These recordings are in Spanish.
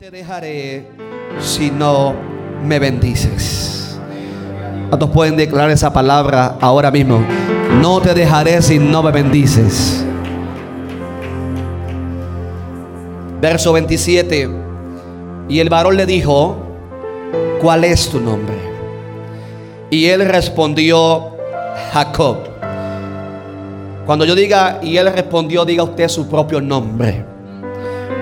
te dejaré si no me bendices. ¿Cuántos pueden declarar esa palabra ahora mismo? No te dejaré si no me bendices. Verso 27. Y el varón le dijo, ¿cuál es tu nombre? Y él respondió, Jacob. Cuando yo diga, y él respondió, diga usted su propio nombre.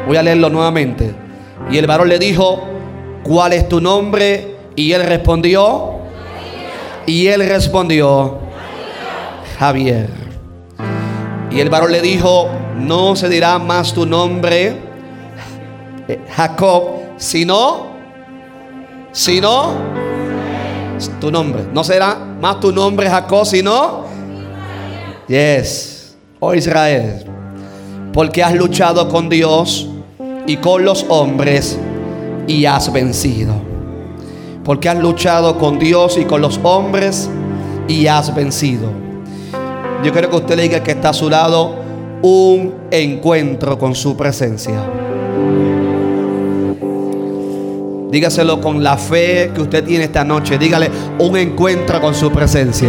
Voy a leerlo nuevamente. Y el varón le dijo, ¿cuál es tu nombre? Y él respondió, y él respondió, Javier. Y el varón le dijo, no se dirá más tu nombre, eh, Jacob, sino, sino, tu nombre. No será más tu nombre Jacob, sino, yes, oh Israel, porque has luchado con Dios y con los hombres y has vencido. Porque has luchado con Dios y con los hombres y has vencido. Yo quiero que usted le diga que está a su lado un encuentro con su presencia. Dígaselo con la fe que usted tiene esta noche. Dígale un encuentro con su presencia.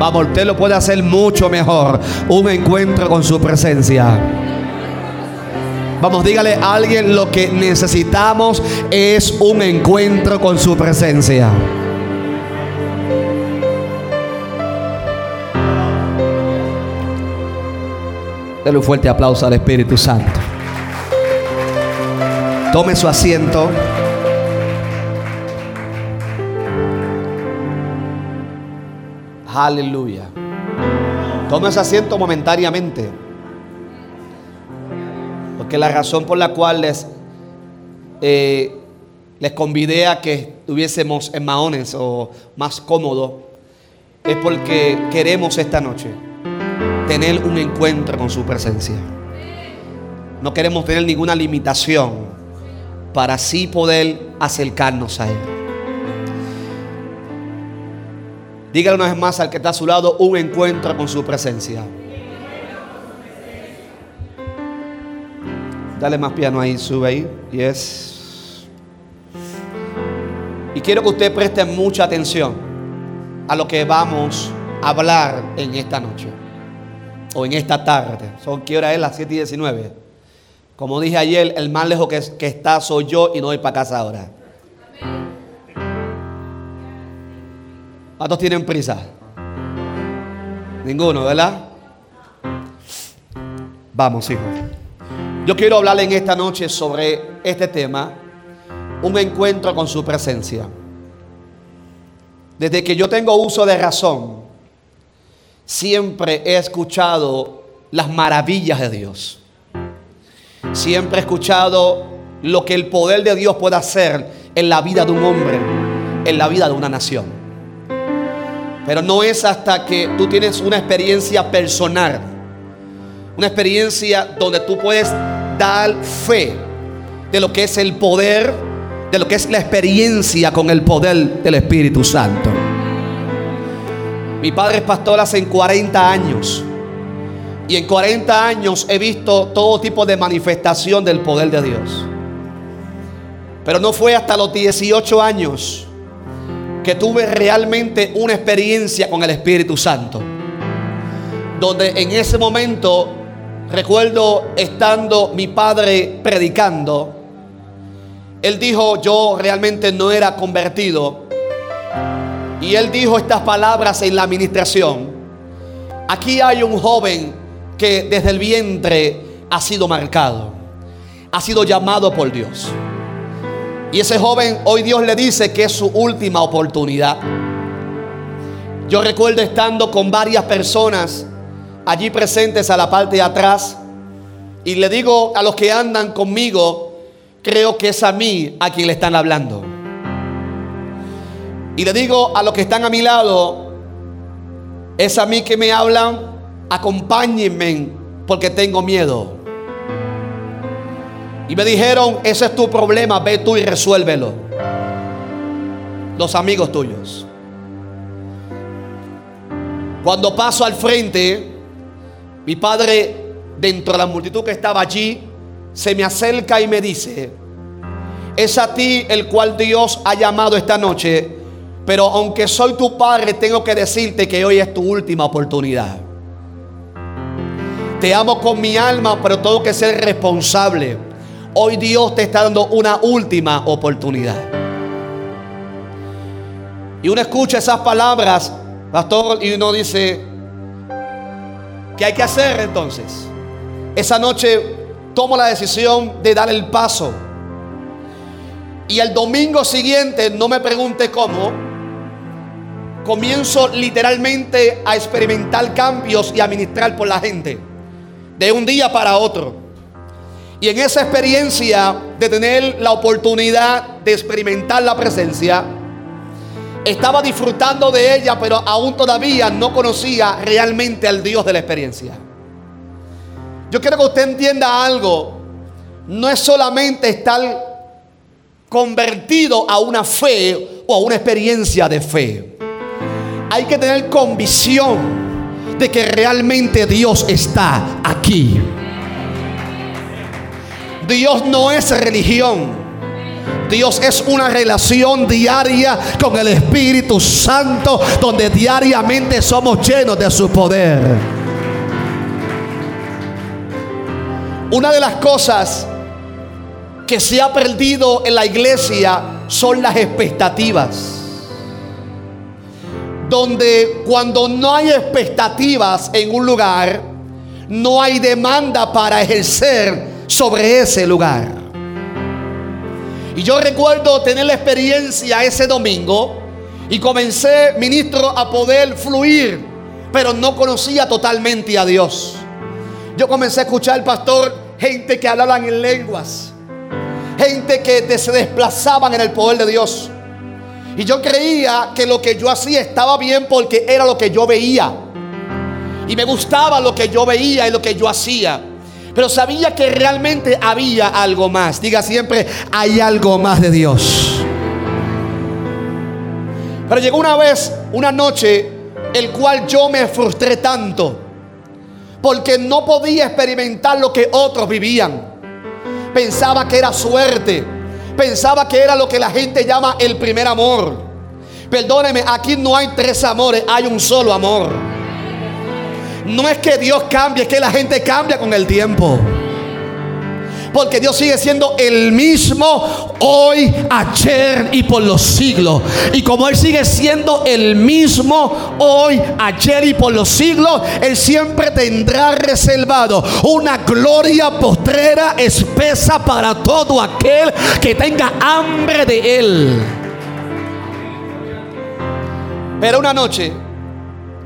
Vamos, usted lo puede hacer mucho mejor. Un encuentro con su presencia. Vamos, dígale a alguien lo que necesitamos es un encuentro con su presencia. Denle un fuerte aplauso al Espíritu Santo. Tome su asiento. Aleluya. Tome su asiento momentáneamente. Porque la razón por la cual les, eh, les convidé a que estuviésemos en Mahones o más cómodo es porque queremos esta noche tener un encuentro con su presencia. No queremos tener ninguna limitación para así poder acercarnos a Él. Dígale una vez más al que está a su lado un encuentro con su presencia. Dale más piano ahí, sube ahí. Yes. Y quiero que usted preste mucha atención a lo que vamos a hablar en esta noche. O en esta tarde. Son qué hora es las 7 y 19. Como dije ayer, el más lejos que, que está soy yo y no voy para casa ahora. ¿Cuántos tienen prisa? Ninguno, ¿verdad? Vamos, hijos. Yo quiero hablarle en esta noche sobre este tema, un encuentro con su presencia. Desde que yo tengo uso de razón, siempre he escuchado las maravillas de Dios. Siempre he escuchado lo que el poder de Dios puede hacer en la vida de un hombre, en la vida de una nación. Pero no es hasta que tú tienes una experiencia personal, una experiencia donde tú puedes dar fe de lo que es el poder, de lo que es la experiencia con el poder del Espíritu Santo. Mi padre es pastor hace 40 años. Y en 40 años he visto todo tipo de manifestación del poder de Dios. Pero no fue hasta los 18 años que tuve realmente una experiencia con el Espíritu Santo. Donde en ese momento recuerdo estando mi padre predicando. Él dijo, yo realmente no era convertido. Y él dijo estas palabras en la administración. Aquí hay un joven que desde el vientre ha sido marcado, ha sido llamado por Dios. Y ese joven hoy Dios le dice que es su última oportunidad. Yo recuerdo estando con varias personas allí presentes a la parte de atrás y le digo a los que andan conmigo, creo que es a mí a quien le están hablando. Y le digo a los que están a mi lado, es a mí que me hablan, acompáñenme porque tengo miedo. Y me dijeron, ese es tu problema, ve tú y resuélvelo. Los amigos tuyos. Cuando paso al frente, mi padre, dentro de la multitud que estaba allí, se me acerca y me dice, es a ti el cual Dios ha llamado esta noche, pero aunque soy tu padre, tengo que decirte que hoy es tu última oportunidad. Te amo con mi alma, pero tengo que ser responsable. Hoy Dios te está dando una última oportunidad. Y uno escucha esas palabras, pastor, y uno dice, ¿qué hay que hacer entonces? Esa noche tomo la decisión de dar el paso. Y el domingo siguiente, no me pregunte cómo, comienzo literalmente a experimentar cambios y a ministrar por la gente. De un día para otro. Y en esa experiencia de tener la oportunidad de experimentar la presencia, estaba disfrutando de ella, pero aún todavía no conocía realmente al Dios de la experiencia. Yo quiero que usted entienda algo. No es solamente estar convertido a una fe o a una experiencia de fe. Hay que tener convicción de que realmente Dios está aquí. Dios no es religión. Dios es una relación diaria con el Espíritu Santo donde diariamente somos llenos de su poder. Una de las cosas que se ha perdido en la iglesia son las expectativas. Donde cuando no hay expectativas en un lugar, no hay demanda para ejercer sobre ese lugar. Y yo recuerdo tener la experiencia ese domingo y comencé, ministro, a poder fluir, pero no conocía totalmente a Dios. Yo comencé a escuchar al pastor gente que hablaban en lenguas gente que se desplazaban en el poder de Dios. Y yo creía que lo que yo hacía estaba bien porque era lo que yo veía. Y me gustaba lo que yo veía y lo que yo hacía. Pero sabía que realmente había algo más. Diga siempre, hay algo más de Dios. Pero llegó una vez, una noche, el cual yo me frustré tanto. Porque no podía experimentar lo que otros vivían pensaba que era suerte, pensaba que era lo que la gente llama el primer amor. Perdóneme, aquí no hay tres amores, hay un solo amor. No es que Dios cambie, es que la gente cambia con el tiempo. Porque Dios sigue siendo el mismo hoy, ayer y por los siglos. Y como Él sigue siendo el mismo hoy, ayer y por los siglos, Él siempre tendrá reservado una gloria postrera espesa para todo aquel que tenga hambre de Él. Pero una noche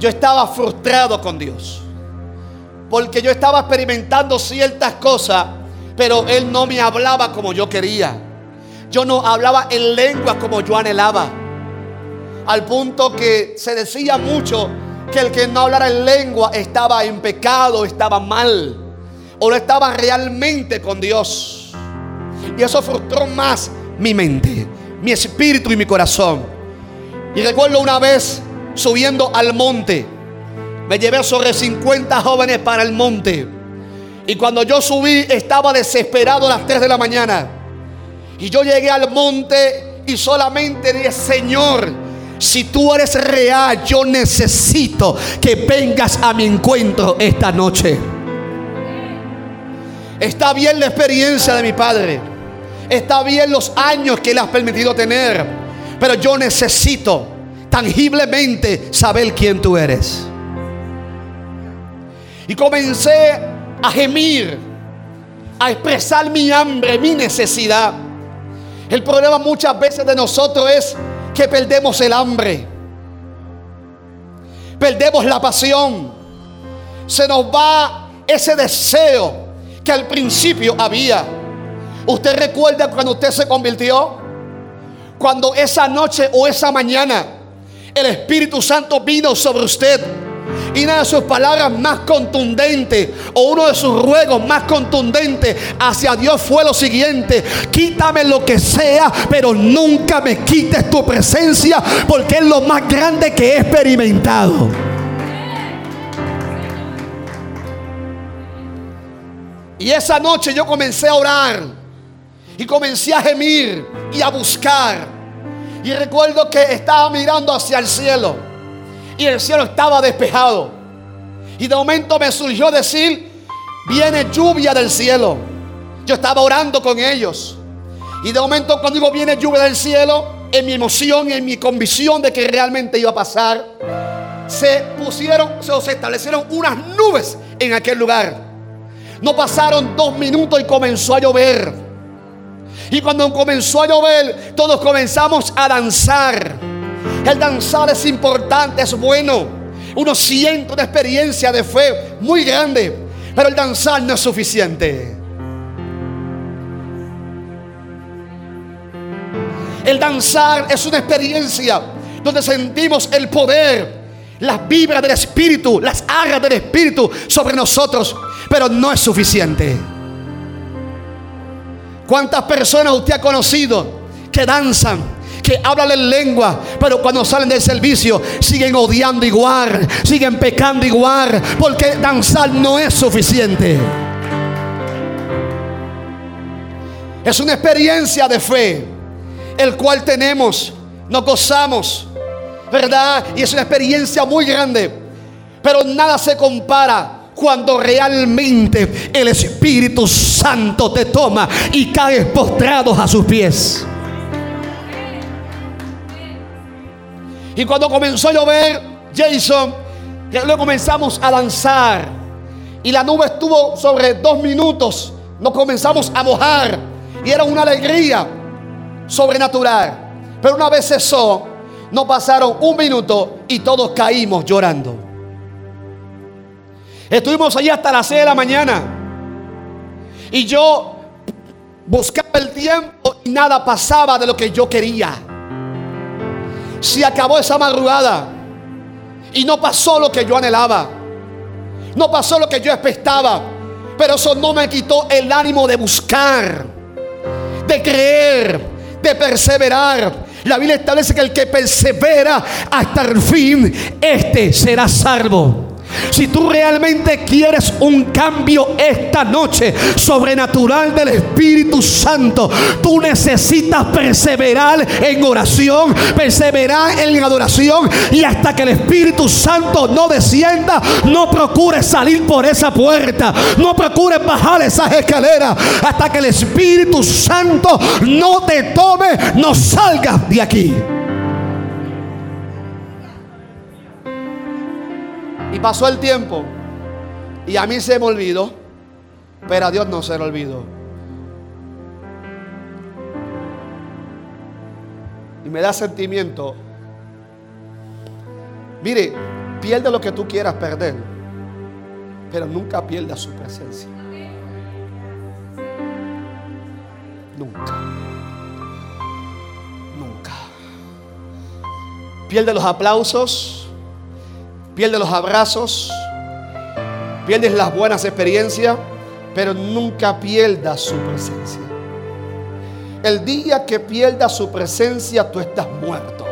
yo estaba frustrado con Dios. Porque yo estaba experimentando ciertas cosas pero él no me hablaba como yo quería. Yo no hablaba en lengua como yo anhelaba. Al punto que se decía mucho que el que no hablara en lengua estaba en pecado, estaba mal. O no estaba realmente con Dios. Y eso frustró más mi mente, mi espíritu y mi corazón. Y recuerdo una vez subiendo al monte. Me llevé sobre 50 jóvenes para el monte. Y cuando yo subí estaba desesperado a las 3 de la mañana. Y yo llegué al monte y solamente dije, Señor, si tú eres real, yo necesito que vengas a mi encuentro esta noche. Está bien la experiencia de mi padre. Está bien los años que le has permitido tener. Pero yo necesito tangiblemente saber quién tú eres. Y comencé a gemir, a expresar mi hambre, mi necesidad. El problema muchas veces de nosotros es que perdemos el hambre, perdemos la pasión, se nos va ese deseo que al principio había. ¿Usted recuerda cuando usted se convirtió? Cuando esa noche o esa mañana el Espíritu Santo vino sobre usted y una de sus palabras más contundentes o uno de sus ruegos más contundentes hacia Dios fue lo siguiente, quítame lo que sea, pero nunca me quites tu presencia porque es lo más grande que he experimentado. Y esa noche yo comencé a orar y comencé a gemir y a buscar. Y recuerdo que estaba mirando hacia el cielo y el cielo estaba despejado. Y de momento me surgió decir, viene lluvia del cielo. Yo estaba orando con ellos. Y de momento cuando digo viene lluvia del cielo, en mi emoción, en mi convicción de que realmente iba a pasar, se pusieron, se establecieron unas nubes en aquel lugar. No pasaron dos minutos y comenzó a llover. Y cuando comenzó a llover, todos comenzamos a danzar. El danzar es importante, es bueno. Uno siente una experiencia de fe muy grande. Pero el danzar no es suficiente. El danzar es una experiencia donde sentimos el poder, las vibras del Espíritu, las aras del Espíritu sobre nosotros, pero no es suficiente. ¿Cuántas personas usted ha conocido que danzan, que hablan en lengua, pero cuando salen del servicio siguen odiando igual, siguen pecando igual, porque danzar no es suficiente? Es una experiencia de fe el cual tenemos, nos gozamos, ¿verdad? Y es una experiencia muy grande, pero nada se compara cuando realmente el Espíritu Santo te toma y caes postrados a sus pies. Y cuando comenzó a llover, Jason, luego comenzamos a danzar. Y la nube estuvo sobre dos minutos. Nos comenzamos a mojar. Y era una alegría sobrenatural. Pero una vez cesó, no pasaron un minuto y todos caímos llorando. Estuvimos allí hasta las 6 de la mañana. Y yo buscaba el tiempo y nada pasaba de lo que yo quería. Se acabó esa madrugada y no pasó lo que yo anhelaba. No pasó lo que yo expectaba. Pero eso no me quitó el ánimo de buscar, de creer, de perseverar. La Biblia establece que el que persevera hasta el fin, este será salvo. Si tú realmente quieres un cambio esta noche sobrenatural del Espíritu Santo, tú necesitas perseverar en oración, perseverar en adoración y hasta que el Espíritu Santo no descienda, no procures salir por esa puerta, no procures bajar esas escaleras hasta que el Espíritu Santo no te tome, no salgas de aquí. Pasó el tiempo. Y a mí se me olvidó. Pero a Dios no se le olvidó. Y me da sentimiento. Mire, pierde lo que tú quieras perder. Pero nunca pierda su presencia. Nunca. Nunca. Pierde los aplausos pierdes los abrazos, pierdes las buenas experiencias, pero nunca pierdas su presencia. El día que pierdas su presencia, tú estás muerto.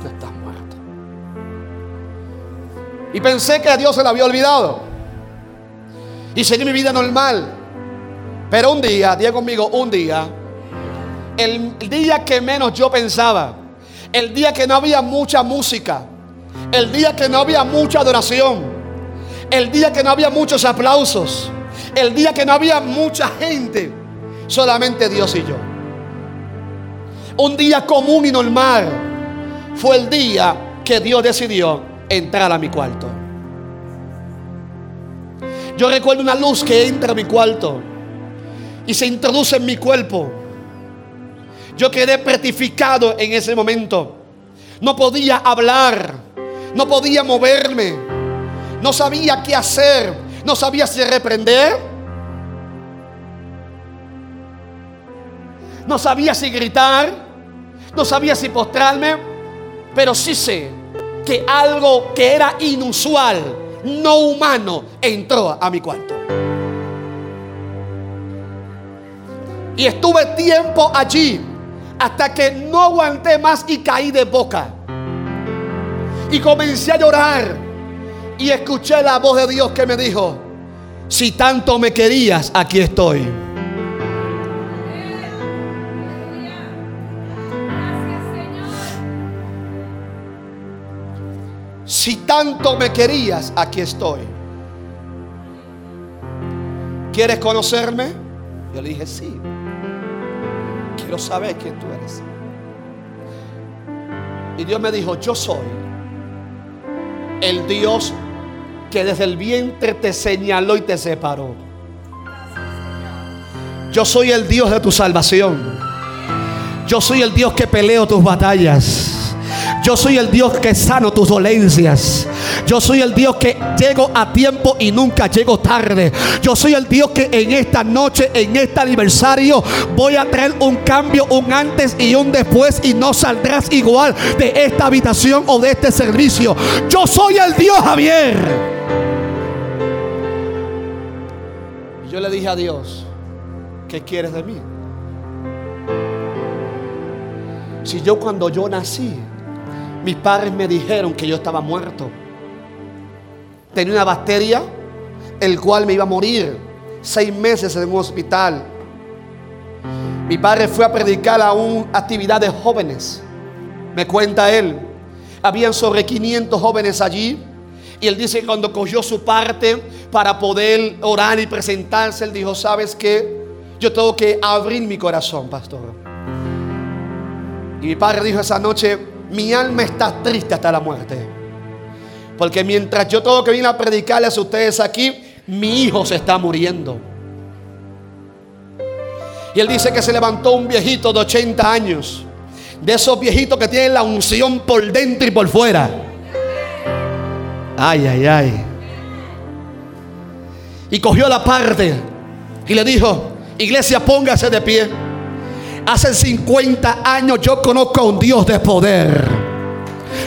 Tú estás muerto. Y pensé que a Dios se le había olvidado. Y seguí mi vida normal. Pero un día, diga conmigo, un día, el día que menos yo pensaba, el día que no había mucha música, el día que no había mucha adoración, el día que no había muchos aplausos, el día que no había mucha gente, solamente Dios y yo. Un día común y normal fue el día que Dios decidió entrar a mi cuarto. Yo recuerdo una luz que entra a mi cuarto y se introduce en mi cuerpo. Yo quedé petrificado en ese momento. No podía hablar, no podía moverme, no sabía qué hacer, no sabía si reprender, no sabía si gritar, no sabía si postrarme, pero sí sé que algo que era inusual, no humano, entró a mi cuarto. Y estuve tiempo allí hasta que no aguanté más y caí de boca. Y comencé a llorar. Y escuché la voz de Dios que me dijo, si tanto me querías, aquí estoy. Si tanto me querías, aquí estoy. ¿Quieres conocerme? Yo le dije, sí. Quiero saber quién tú eres. Y Dios me dijo, yo soy el Dios que desde el vientre te señaló y te separó. Yo soy el Dios de tu salvación. Yo soy el Dios que peleo tus batallas. Yo soy el Dios que sano tus dolencias. Yo soy el Dios que llego a tiempo y nunca llego tarde. Yo soy el Dios que en esta noche, en este aniversario, voy a traer un cambio, un antes y un después y no saldrás igual de esta habitación o de este servicio. Yo soy el Dios Javier. Y yo le dije a Dios, ¿qué quieres de mí? Si yo cuando yo nací, mis padres me dijeron que yo estaba muerto. Tenía una bacteria, el cual me iba a morir. Seis meses en un hospital. Mi padre fue a predicar a una actividad de jóvenes. Me cuenta él. Habían sobre 500 jóvenes allí. Y él dice que cuando cogió su parte para poder orar y presentarse, él dijo, ¿sabes qué? Yo tengo que abrir mi corazón, pastor. Y mi padre dijo esa noche, mi alma está triste hasta la muerte. Porque mientras yo tengo que venir a predicarles a ustedes aquí, mi hijo se está muriendo. Y él dice que se levantó un viejito de 80 años. De esos viejitos que tienen la unción por dentro y por fuera. Ay, ay, ay. Y cogió la parte y le dijo, iglesia, póngase de pie. Hace 50 años yo conozco a un Dios de poder.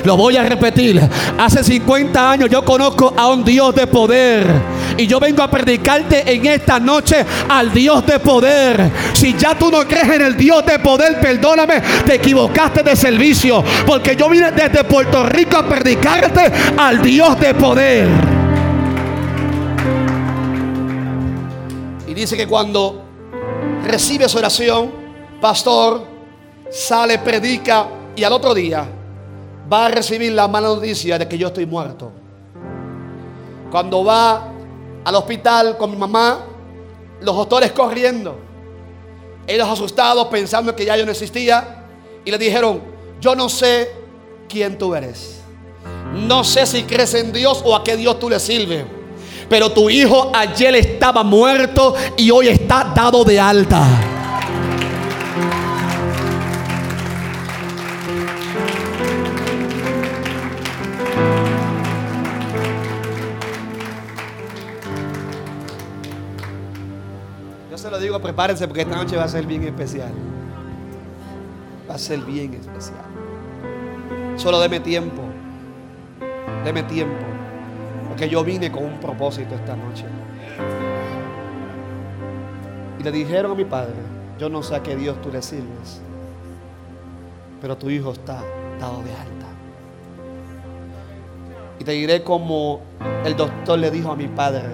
Lo voy a repetir. Hace 50 años yo conozco a un Dios de poder. Y yo vengo a predicarte en esta noche al Dios de poder. Si ya tú no crees en el Dios de poder, perdóname, te equivocaste de servicio. Porque yo vine desde Puerto Rico a predicarte al Dios de poder. Y dice que cuando recibes oración, pastor sale, predica y al otro día va a recibir la mala noticia de que yo estoy muerto. Cuando va al hospital con mi mamá, los doctores corriendo, ellos asustados pensando que ya yo no existía y le dijeron, yo no sé quién tú eres. No sé si crees en Dios o a qué Dios tú le sirves. Pero tu hijo ayer estaba muerto y hoy está dado de alta. Digo, prepárense porque esta noche va a ser bien especial. Va a ser bien especial. Solo deme tiempo. Deme tiempo. Porque yo vine con un propósito esta noche. Y le dijeron a mi padre, yo no sé a qué Dios tú le sirves, pero tu hijo está dado de alta. Y te diré como el doctor le dijo a mi padre,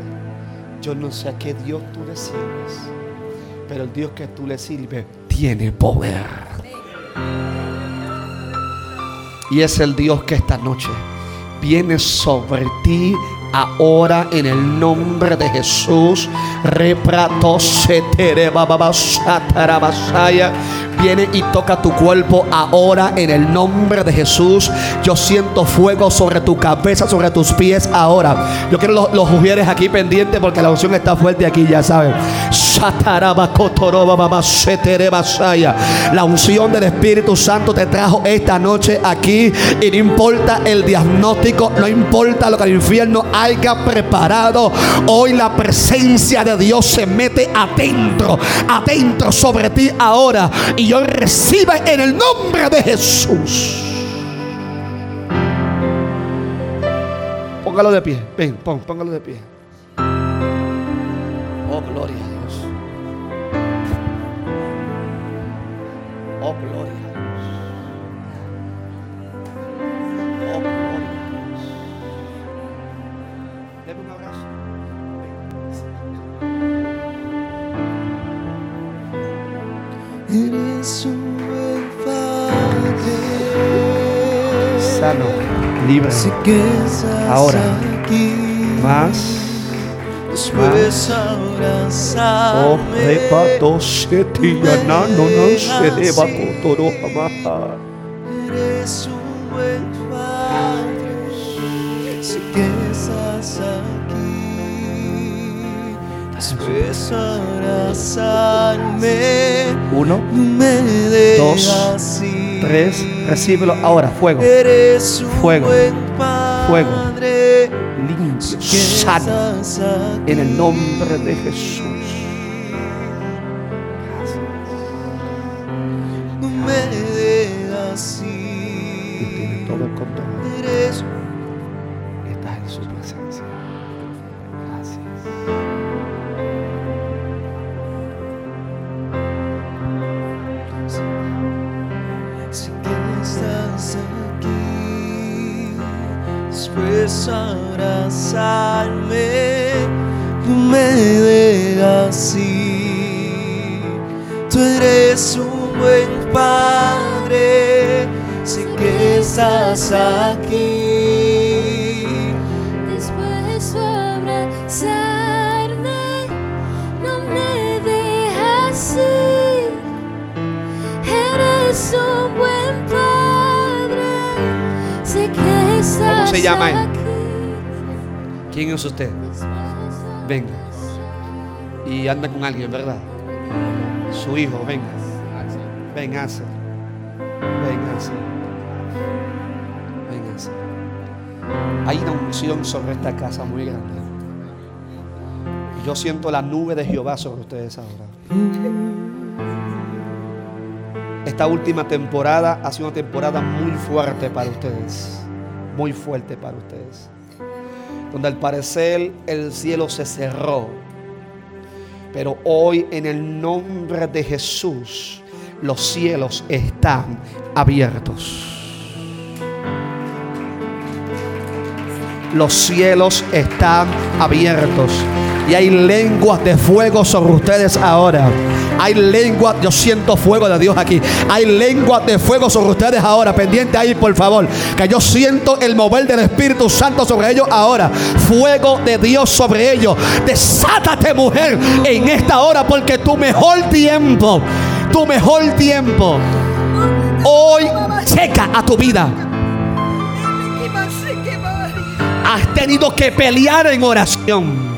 yo no sé a qué Dios tú le sirves, pero el Dios que tú le sirves tiene poder. Y es el Dios que esta noche viene sobre ti ahora en el nombre de Jesús. Viene y toca tu cuerpo ahora en el nombre de Jesús. Yo siento fuego sobre tu cabeza, sobre tus pies ahora. Yo quiero los, los aquí pendientes porque la unción está fuerte aquí, ya saben. La unción del Espíritu Santo te trajo esta noche aquí y no importa el diagnóstico, no importa lo que el infierno haya preparado. Hoy la presencia de Dios se mete adentro, adentro sobre ti ahora y yo reciba en el nombre de Jesús. Póngalo de pie. Ven, pon, póngalo de pie. Oh, gloria a Dios. Oh, gloria. It is. Sano, libre. Ahora. Más. Después Oh, abrazarme. setia nano no se deba toro jamaha. Eres un buen Uno, Dos, tres, recíbelo ahora, fuego. Fuego. Fuego. Limpio, sano. En el nombre de Jesús. Después abrazarme. No me dejas ir. Tú eres un buen padre. Sé que estás aquí. Después de abrazarme, no me dejas ir. Eres un buen padre. Sé que estás se llama él? ¿Quién es usted? Venga. Y anda con alguien, ¿verdad? Su hijo, venga. Véngase. Véngase. Véngase. Hay una unción sobre esta casa muy grande. Yo siento la nube de Jehová sobre ustedes ahora. Esta última temporada ha sido una temporada muy fuerte para ustedes. Muy fuerte para ustedes. Donde al parecer el cielo se cerró. Pero hoy en el nombre de Jesús los cielos están abiertos. Los cielos están abiertos. Y hay lenguas de fuego sobre ustedes ahora. Hay lenguas, yo siento fuego de Dios aquí. Hay lenguas de fuego sobre ustedes ahora. Pendiente ahí, por favor. Que yo siento el mover del Espíritu Santo sobre ellos ahora. Fuego de Dios sobre ellos. Desátate, mujer, en esta hora. Porque tu mejor tiempo, tu mejor tiempo, hoy checa a tu vida. Has tenido que pelear en oración.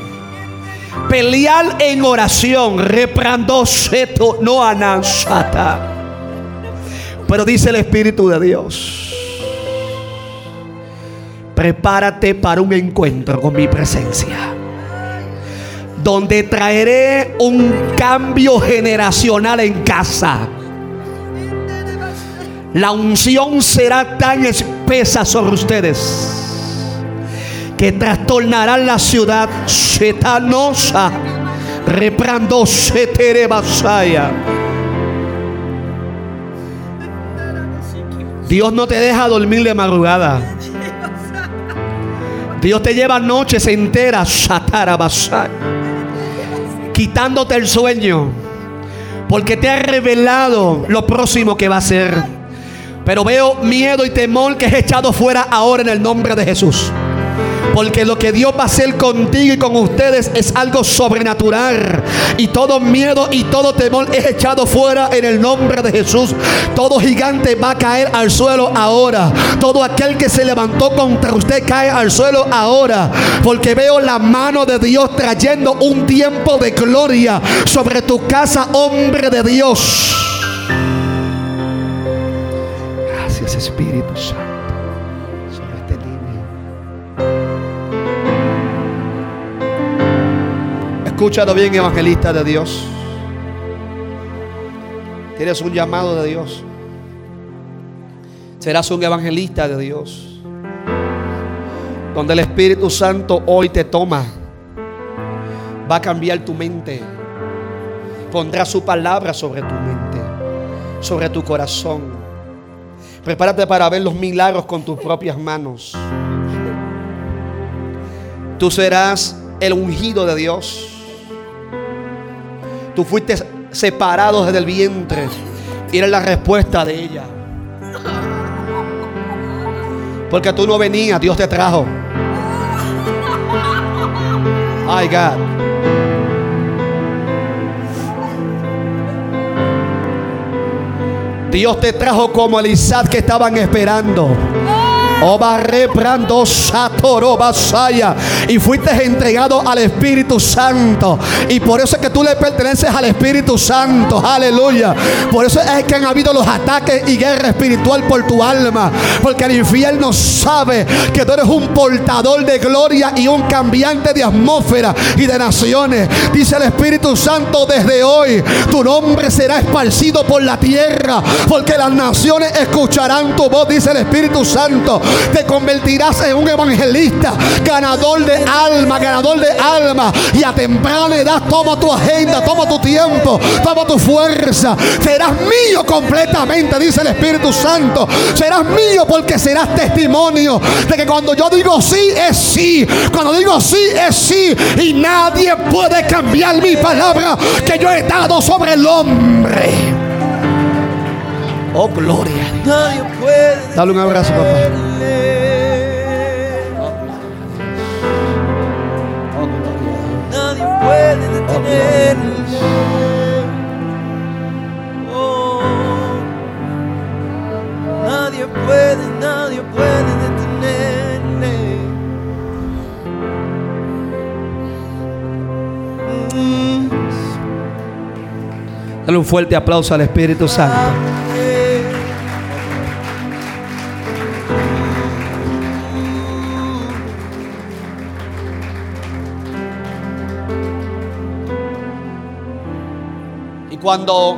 Pelear en oración. Reprando seto no anansata. Pero dice el Espíritu de Dios. Prepárate para un encuentro con mi presencia. Donde traeré un cambio generacional en casa. La unción será tan espesa sobre ustedes que trastornarán la ciudad setanosa, reprando seterebasaya. Dios no te deja dormir de madrugada. Dios te lleva noches enteras, satarabasaya, quitándote el sueño, porque te ha revelado lo próximo que va a ser. Pero veo miedo y temor que es echado fuera ahora en el nombre de Jesús. Porque lo que Dios va a hacer contigo y con ustedes es algo sobrenatural. Y todo miedo y todo temor es echado fuera en el nombre de Jesús. Todo gigante va a caer al suelo ahora. Todo aquel que se levantó contra usted cae al suelo ahora. Porque veo la mano de Dios trayendo un tiempo de gloria sobre tu casa, hombre de Dios. Gracias Espíritu Santo. Escúchalo bien, evangelista de Dios. Tienes un llamado de Dios. Serás un evangelista de Dios. Donde el Espíritu Santo hoy te toma. Va a cambiar tu mente. Pondrá su palabra sobre tu mente. Sobre tu corazón. Prepárate para ver los milagros con tus propias manos. Tú serás el ungido de Dios. Tú fuiste separados desde el vientre. Y era la respuesta de ella. Porque tú no venías, Dios te trajo. Ay, God. Dios te trajo como el Isaac que estaban esperando. Y fuiste entregado al Espíritu Santo. Y por eso es que tú le perteneces al Espíritu Santo. Aleluya. Por eso es que han habido los ataques y guerra espiritual por tu alma. Porque el infierno sabe que tú eres un portador de gloria y un cambiante de atmósfera y de naciones. Dice el Espíritu Santo desde hoy. Tu nombre será esparcido por la tierra. Porque las naciones escucharán tu voz. Dice el Espíritu Santo te convertirás en un evangelista, ganador de alma, ganador de alma. Y a temprana edad toma tu agenda, toma tu tiempo, toma tu fuerza. Serás mío completamente, dice el Espíritu Santo. Serás mío porque serás testimonio de que cuando yo digo sí, es sí. Cuando digo sí, es sí. Y nadie puede cambiar mi palabra que yo he dado sobre el hombre. Oh, gloria. Nadie puede. Dale un abrazo, papá. detenerle. Nadie puede detenerle. Oh. Nadie puede, nadie puede detenerle. Mm. Dale un fuerte aplauso al Espíritu Santo. Cuando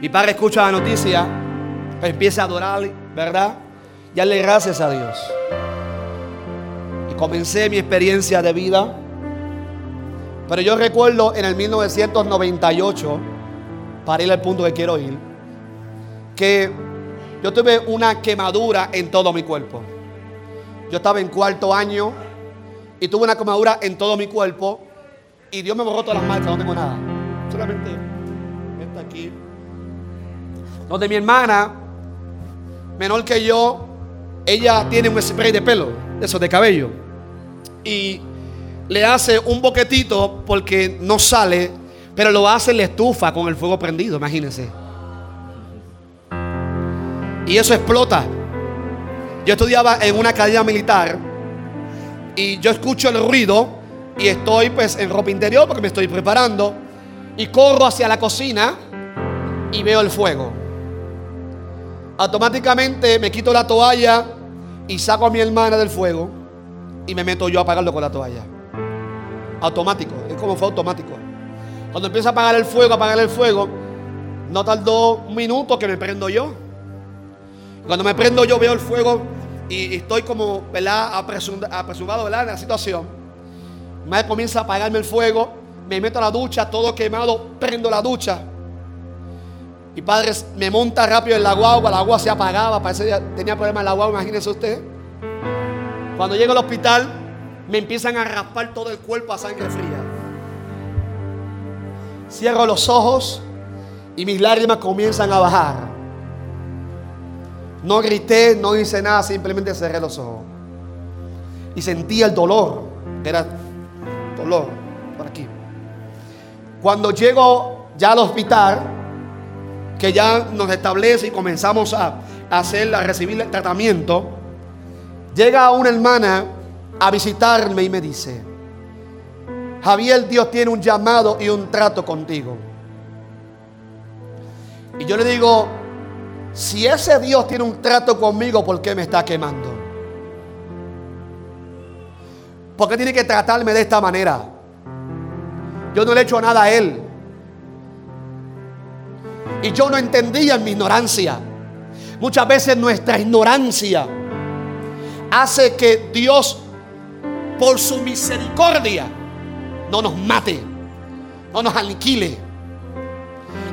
mi padre escucha la noticia, empieza a adorar, ¿verdad? Y darle gracias a Dios. Y comencé mi experiencia de vida. Pero yo recuerdo en el 1998, para ir al punto que quiero ir, que yo tuve una quemadura en todo mi cuerpo. Yo estaba en cuarto año y tuve una quemadura en todo mi cuerpo y Dios me borró todas las marcas, no tengo nada. Solamente esta aquí. Donde mi hermana, menor que yo, ella tiene un spray de pelo, eso, de cabello. Y le hace un boquetito porque no sale, pero lo hace en la estufa con el fuego prendido, imagínense. Y eso explota. Yo estudiaba en una academia militar y yo escucho el ruido y estoy pues en ropa interior porque me estoy preparando y corro hacia la cocina y veo el fuego. Automáticamente me quito la toalla y saco a mi hermana del fuego y me meto yo a apagarlo con la toalla. Automático, es como fue automático. Cuando empieza a apagar el fuego, a apagar el fuego, no tardó un minuto que me prendo yo. Cuando me prendo yo veo el fuego y estoy como, ¿verdad? Apresurado, ¿verdad? En la situación. Mi madre comienza a apagarme el fuego, me meto a la ducha, todo quemado, prendo la ducha. Mi padre me monta rápido en la guagua, la agua se apagaba, parece que tenía problemas en la guagua, imagínese usted. Cuando llego al hospital, me empiezan a raspar todo el cuerpo a sangre fría. Cierro los ojos y mis lágrimas comienzan a bajar. No grité, no hice nada, simplemente cerré los ojos. Y sentí el dolor, era dolor por aquí. Cuando llego ya al hospital, que ya nos establece y comenzamos a hacer, a recibir el tratamiento, llega una hermana a visitarme y me dice, Javier, Dios tiene un llamado y un trato contigo. Y yo le digo, si ese Dios tiene un trato conmigo, ¿por qué me está quemando? ¿Por qué tiene que tratarme de esta manera? Yo no le he hecho nada a Él. Y yo no entendía en mi ignorancia. Muchas veces nuestra ignorancia hace que Dios, por su misericordia, no nos mate, no nos aniquile.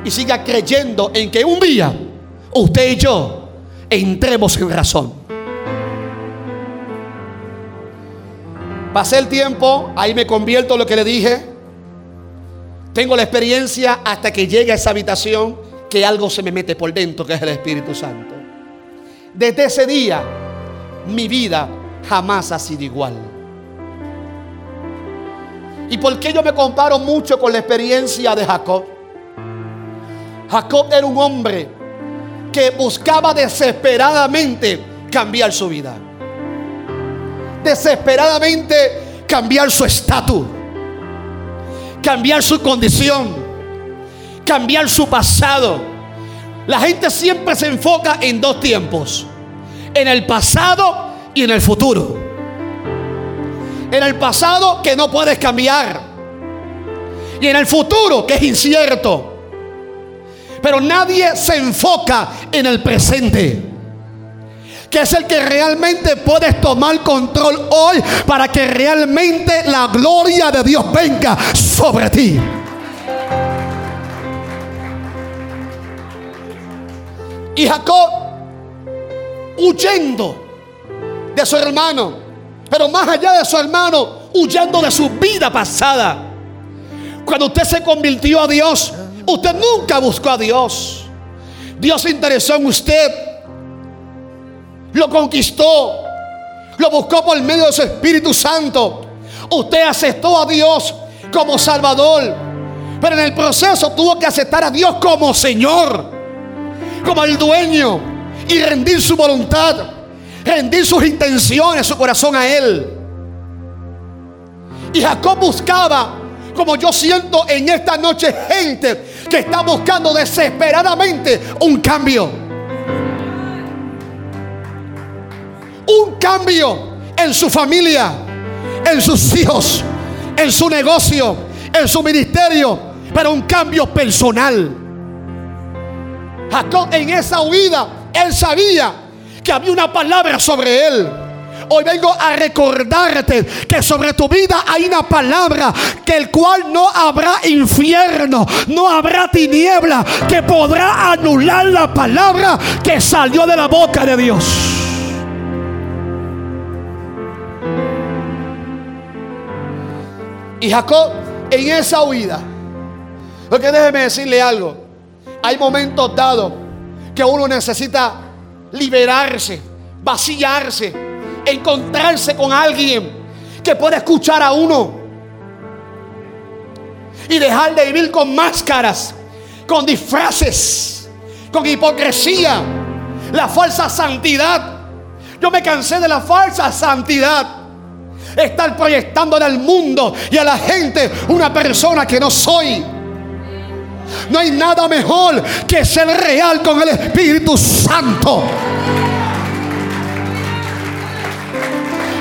Y siga creyendo en que un día usted y yo entremos en razón. Pasé el tiempo, ahí me convierto en lo que le dije. Tengo la experiencia hasta que llegue a esa habitación que algo se me mete por dentro, que es el Espíritu Santo. Desde ese día, mi vida jamás ha sido igual. ¿Y por qué yo me comparo mucho con la experiencia de Jacob? Jacob era un hombre que buscaba desesperadamente cambiar su vida. Desesperadamente cambiar su estatus. Cambiar su condición. Cambiar su pasado. La gente siempre se enfoca en dos tiempos. En el pasado y en el futuro. En el pasado que no puedes cambiar. Y en el futuro que es incierto. Pero nadie se enfoca en el presente. Que es el que realmente puedes tomar control hoy para que realmente la gloria de Dios venga sobre ti. Y Jacob, huyendo de su hermano, pero más allá de su hermano, huyendo de su vida pasada. Cuando usted se convirtió a Dios, usted nunca buscó a Dios. Dios se interesó en usted, lo conquistó, lo buscó por medio de su Espíritu Santo. Usted aceptó a Dios como Salvador, pero en el proceso tuvo que aceptar a Dios como Señor, como el dueño y rendir su voluntad rendir sus intenciones, su corazón a Él. Y Jacob buscaba, como yo siento en esta noche, gente que está buscando desesperadamente un cambio. Un cambio en su familia, en sus hijos, en su negocio, en su ministerio, pero un cambio personal. Jacob en esa huida, él sabía que había una palabra sobre él. Hoy vengo a recordarte que sobre tu vida hay una palabra que el cual no habrá infierno, no habrá tiniebla que podrá anular la palabra que salió de la boca de Dios. Y Jacob en esa huida, porque déjeme decirle algo, hay momentos dados que uno necesita liberarse, vaciarse, encontrarse con alguien que pueda escuchar a uno y dejar de vivir con máscaras, con disfraces, con hipocresía, la falsa santidad. Yo me cansé de la falsa santidad. Estar proyectando en el mundo y a la gente una persona que no soy. No hay nada mejor que ser real con el Espíritu Santo.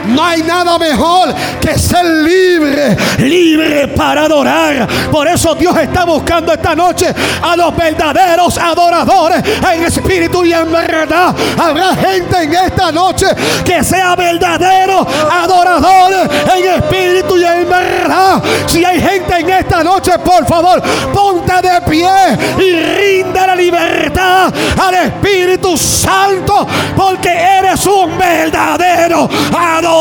No hay nada mejor que ser libre, libre para adorar. Por eso Dios está buscando esta noche a los verdaderos adoradores en espíritu y en verdad. Habrá gente en esta noche que sea verdadero adorador en espíritu y en verdad. Si hay gente en esta noche, por favor, ponte de pie y rinde la libertad al Espíritu Santo porque eres un verdadero adorador.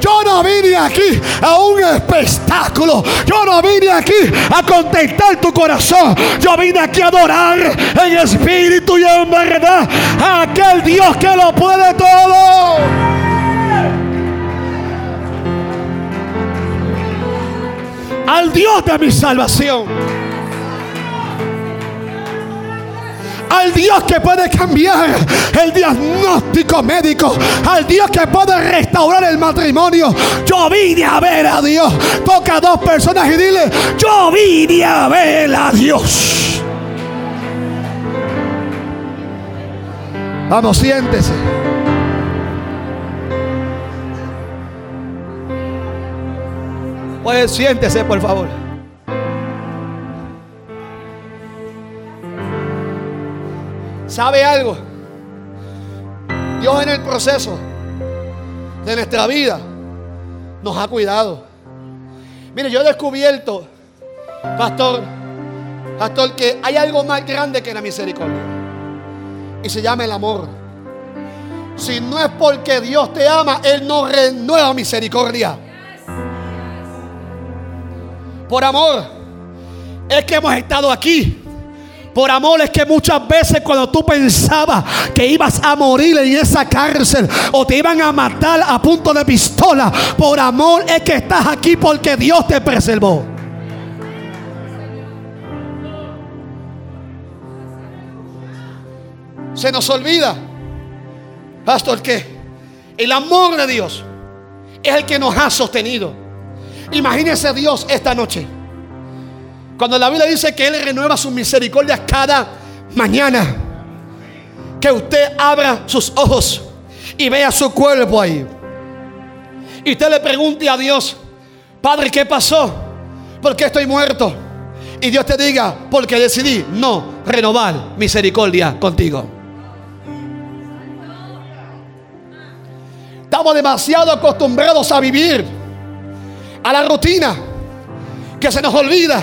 Yo no vine aquí a un espectáculo. Yo no vine aquí a contentar tu corazón. Yo vine aquí a adorar en espíritu y en verdad a aquel Dios que lo puede todo. Al Dios de mi salvación. Al Dios que puede cambiar el diagnóstico médico, al Dios que puede restaurar el matrimonio. Yo vine a ver a Dios. Toca a dos personas y dile, yo vine a ver a Dios. Vamos, siéntese. Pues siéntese, por favor. ¿Sabe algo? Dios en el proceso de nuestra vida nos ha cuidado. Mire, yo he descubierto, pastor, pastor, que hay algo más grande que la misericordia. Y se llama el amor. Si no es porque Dios te ama, Él no renueva misericordia. Por amor es que hemos estado aquí. Por amor es que muchas veces cuando tú pensabas que ibas a morir en esa cárcel o te iban a matar a punto de pistola, por amor es que estás aquí porque Dios te preservó. Se nos olvida, pastor, que el amor de Dios es el que nos ha sostenido. Imagínese Dios esta noche. Cuando la Biblia dice que Él renueva sus misericordias cada mañana, que usted abra sus ojos y vea su cuerpo ahí. Y usted le pregunte a Dios, Padre, ¿qué pasó? ¿Por qué estoy muerto? Y Dios te diga, porque decidí no renovar misericordia contigo. Estamos demasiado acostumbrados a vivir a la rutina que se nos olvida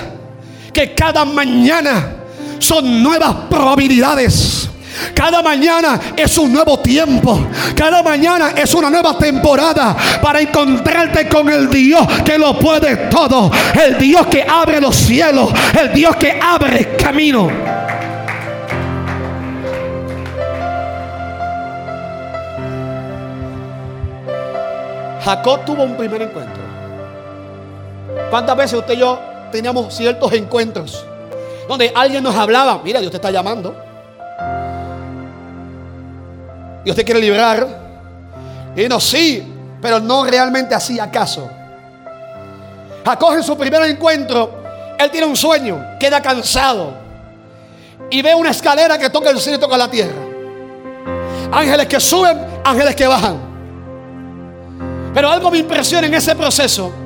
que cada mañana son nuevas probabilidades. Cada mañana es un nuevo tiempo. Cada mañana es una nueva temporada para encontrarte con el Dios que lo puede todo. El Dios que abre los cielos. El Dios que abre camino. Jacob tuvo un primer encuentro. ¿Cuántas veces usted y yo teníamos ciertos encuentros donde alguien nos hablaba, mira, Dios te está llamando? Dios te quiere librar. Y no, sí, pero no realmente así acaso. Jacob en su primer encuentro, él tiene un sueño, queda cansado y ve una escalera que toca el cielo y toca la tierra. Ángeles que suben, ángeles que bajan. Pero algo me impresiona en ese proceso.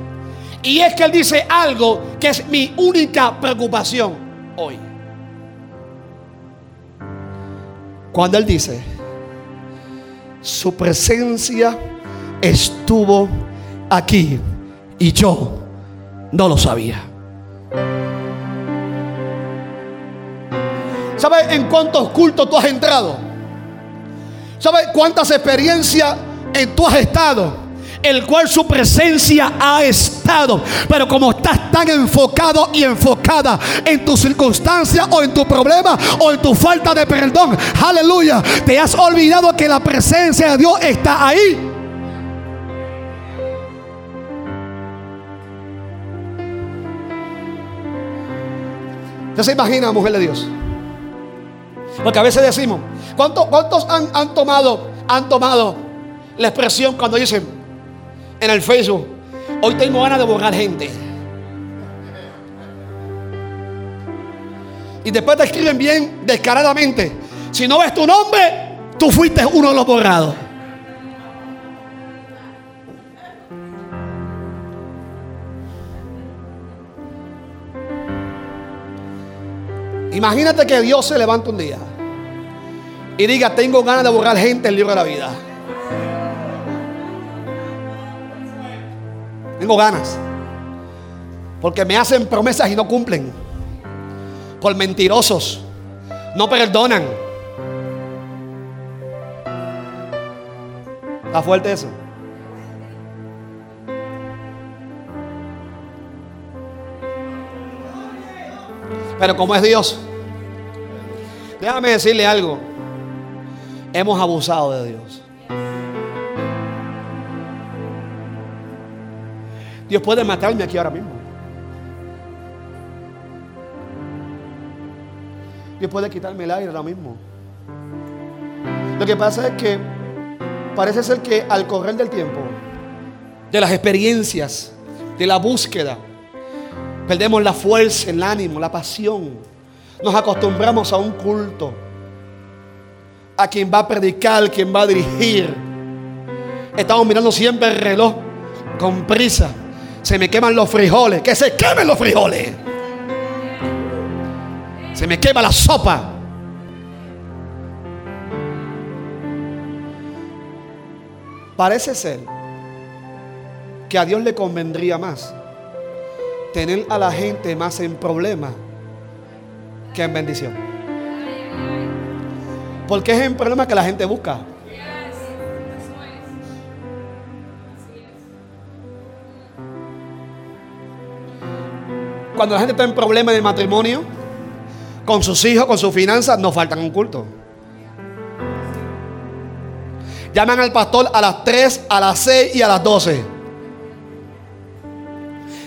Y es que él dice algo que es mi única preocupación hoy. Cuando él dice, su presencia estuvo aquí y yo no lo sabía. ¿Sabes en cuántos cultos tú has entrado? ¿Sabes cuántas experiencias en tú has estado? El cual su presencia ha estado. Pero como estás tan enfocado y enfocada en tu circunstancia o en tu problema o en tu falta de perdón, aleluya, te has olvidado que la presencia de Dios está ahí. ¿Ya se imagina, mujer de Dios? Porque a veces decimos, ¿cuántos, cuántos han, tomado, han tomado la expresión cuando dicen, en el Facebook. Hoy tengo ganas de borrar gente. Y después te escriben bien descaradamente. Si no ves tu nombre, tú fuiste uno de los borrados. Imagínate que Dios se levanta un día y diga, tengo ganas de borrar gente del libro de la vida. Tengo ganas. Porque me hacen promesas y no cumplen. Por mentirosos. No perdonan. Está fuerte eso. Pero como es Dios, déjame decirle algo. Hemos abusado de Dios. Dios puede matarme aquí ahora mismo. Dios puede quitarme el aire ahora mismo. Lo que pasa es que parece ser que al correr del tiempo, de las experiencias, de la búsqueda, perdemos la fuerza, el ánimo, la pasión. Nos acostumbramos a un culto, a quien va a predicar, quien va a dirigir. Estamos mirando siempre el reloj con prisa se me queman los frijoles. Que se quemen los frijoles. Se me quema la sopa. Parece ser que a Dios le convendría más tener a la gente más en problema que en bendición. Porque es en problema que la gente busca. Cuando la gente está en problemas de matrimonio, con sus hijos, con sus finanzas, no faltan un culto. Llaman al pastor a las 3, a las 6 y a las 12.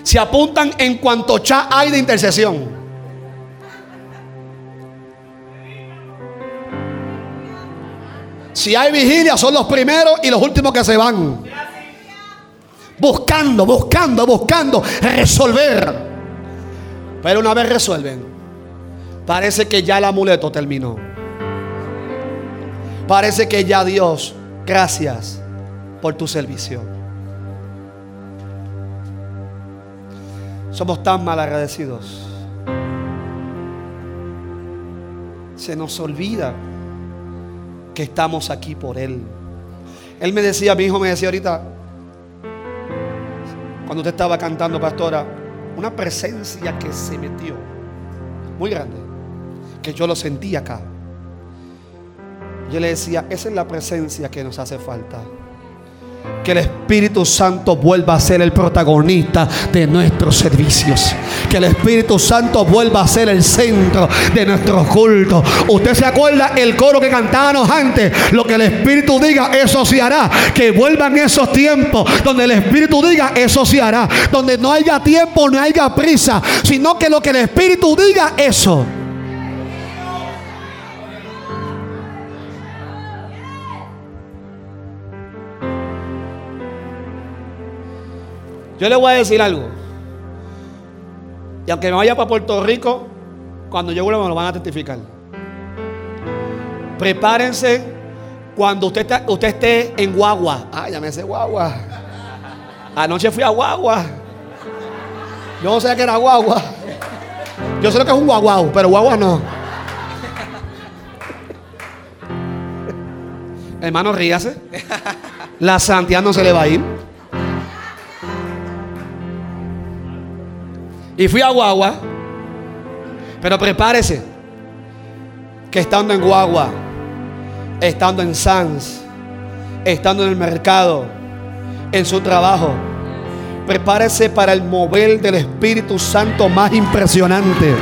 Se apuntan en cuanto chat hay de intercesión. Si hay vigilia, son los primeros y los últimos que se van. Buscando, buscando, buscando resolver. Pero una vez resuelven, parece que ya el amuleto terminó. Parece que ya Dios, gracias por tu servicio. Somos tan mal agradecidos. Se nos olvida que estamos aquí por Él. Él me decía, mi hijo me decía ahorita, cuando usted estaba cantando, pastora, una presencia que se metió, muy grande, que yo lo sentí acá. Yo le decía, esa es la presencia que nos hace falta. Que el Espíritu Santo vuelva a ser el protagonista de nuestros servicios. Que el Espíritu Santo vuelva a ser el centro de nuestros cultos. Usted se acuerda el coro que cantábamos antes. Lo que el Espíritu diga, eso se hará. Que vuelvan esos tiempos donde el Espíritu diga, eso se hará. Donde no haya tiempo, no haya prisa. Sino que lo que el Espíritu diga, eso. Yo le voy a decir algo. Y aunque me vaya para Puerto Rico, cuando yo vuelva me lo van a testificar. Prepárense cuando usted, usted esté en Guagua. Ah, sé Guagua. Anoche fui a Guagua. Yo no sé qué era Guagua. Yo sé lo que es un guaguau, pero Guagua no. Hermano, ríase. La santidad no se le va a ir. Y fui a Guagua. Pero prepárese. Que estando en Guagua, estando en Sans, estando en el mercado, en su trabajo, prepárese para el mover del Espíritu Santo más impresionante.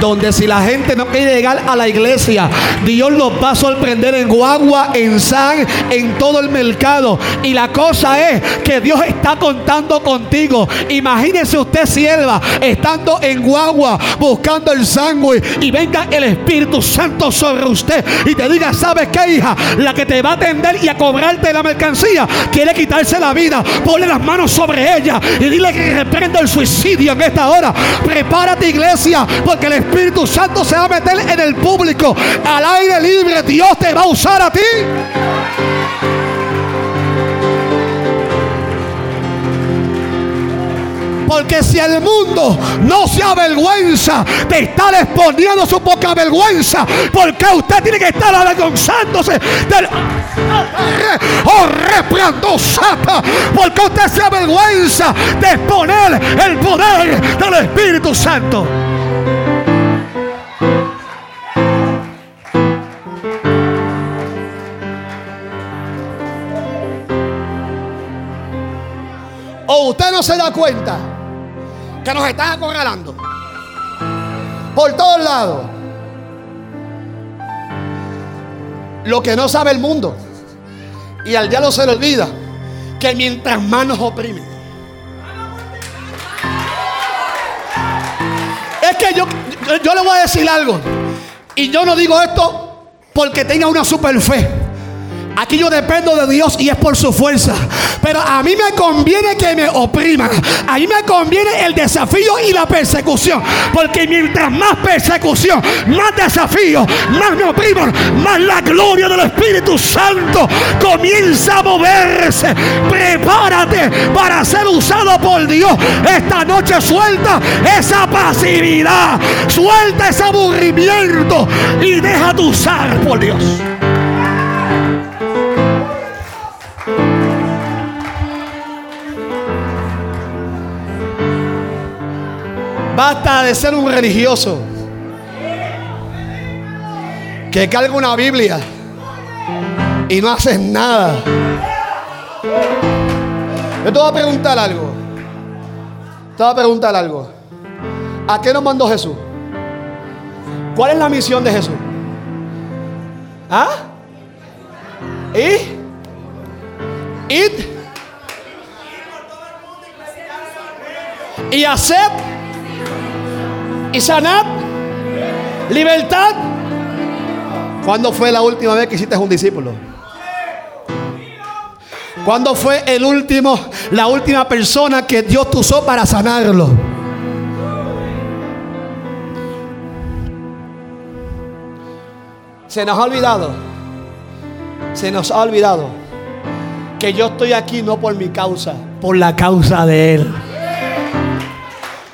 Donde si la gente no quiere llegar a la iglesia, Dios los va a sorprender en Guagua, en San, en todo el mercado. Y la cosa es que Dios está contando contigo. Imagínese usted, sierva, estando en Guagua, buscando el sándwich y venga el Espíritu Santo sobre usted y te diga, ¿sabes qué, hija? La que te va a atender y a cobrarte la mercancía quiere quitarse la vida. Ponle las manos sobre ella y dile que reprenda el suicidio en esta hora. Prepárate, iglesia, porque el Espíritu Santo se va a meter en el público al aire libre. Dios te va a usar a ti. Porque si el mundo no se avergüenza de estar exponiendo su poca vergüenza, porque usted tiene que estar avergonzándose del oh reprendosata, porque usted se avergüenza de exponer el poder del Espíritu Santo. No se da cuenta que nos están acorralando por todos lados. Lo que no sabe el mundo y al diablo se le olvida que mientras más nos oprimen. Es que yo, yo, yo le voy a decir algo. Y yo no digo esto porque tenga una super fe. Aquí yo dependo de Dios y es por su fuerza. Pero a mí me conviene que me opriman. A mí me conviene el desafío y la persecución. Porque mientras más persecución, más desafío, más me opriman, más la gloria del Espíritu Santo comienza a moverse. Prepárate para ser usado por Dios. Esta noche suelta esa pasividad. Suelta ese aburrimiento y déjate usar por Dios. Basta de ser un religioso que carga una Biblia y no haces nada. Yo te voy a preguntar algo. Te voy a preguntar algo. ¿A qué nos mandó Jesús? ¿Cuál es la misión de Jesús? ¿Ah? ¿Y? Id y haced y sanad libertad. ¿Cuándo fue la última vez que hiciste un discípulo? ¿Cuándo fue el último, la última persona que Dios te usó para sanarlo? Se nos ha olvidado. Se nos ha olvidado que yo estoy aquí no por mi causa, por la causa de Él.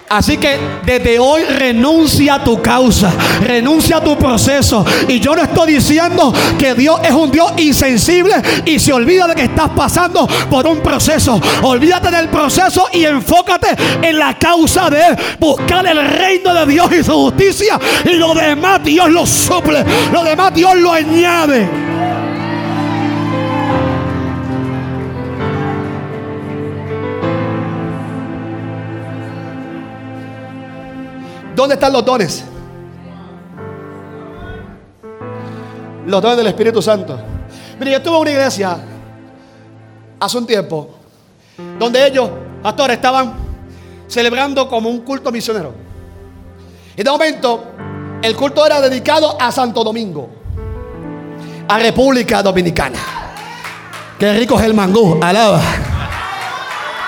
Así que desde hoy renuncia a tu causa, renuncia a tu proceso. Y yo no estoy diciendo que Dios es un Dios insensible y se olvida de que estás pasando por un proceso. Olvídate del proceso y enfócate en la causa de Él. Buscar el reino de Dios y su justicia. Y lo demás Dios lo suple. Lo demás Dios lo añade. ¿Dónde están los dones? Los dones del Espíritu Santo. Mire, yo estuve en una iglesia hace un tiempo donde ellos, pastores, estaban celebrando como un culto misionero. Y de momento, el culto era dedicado a Santo Domingo, a República Dominicana. Qué rico es el mangú, alaba.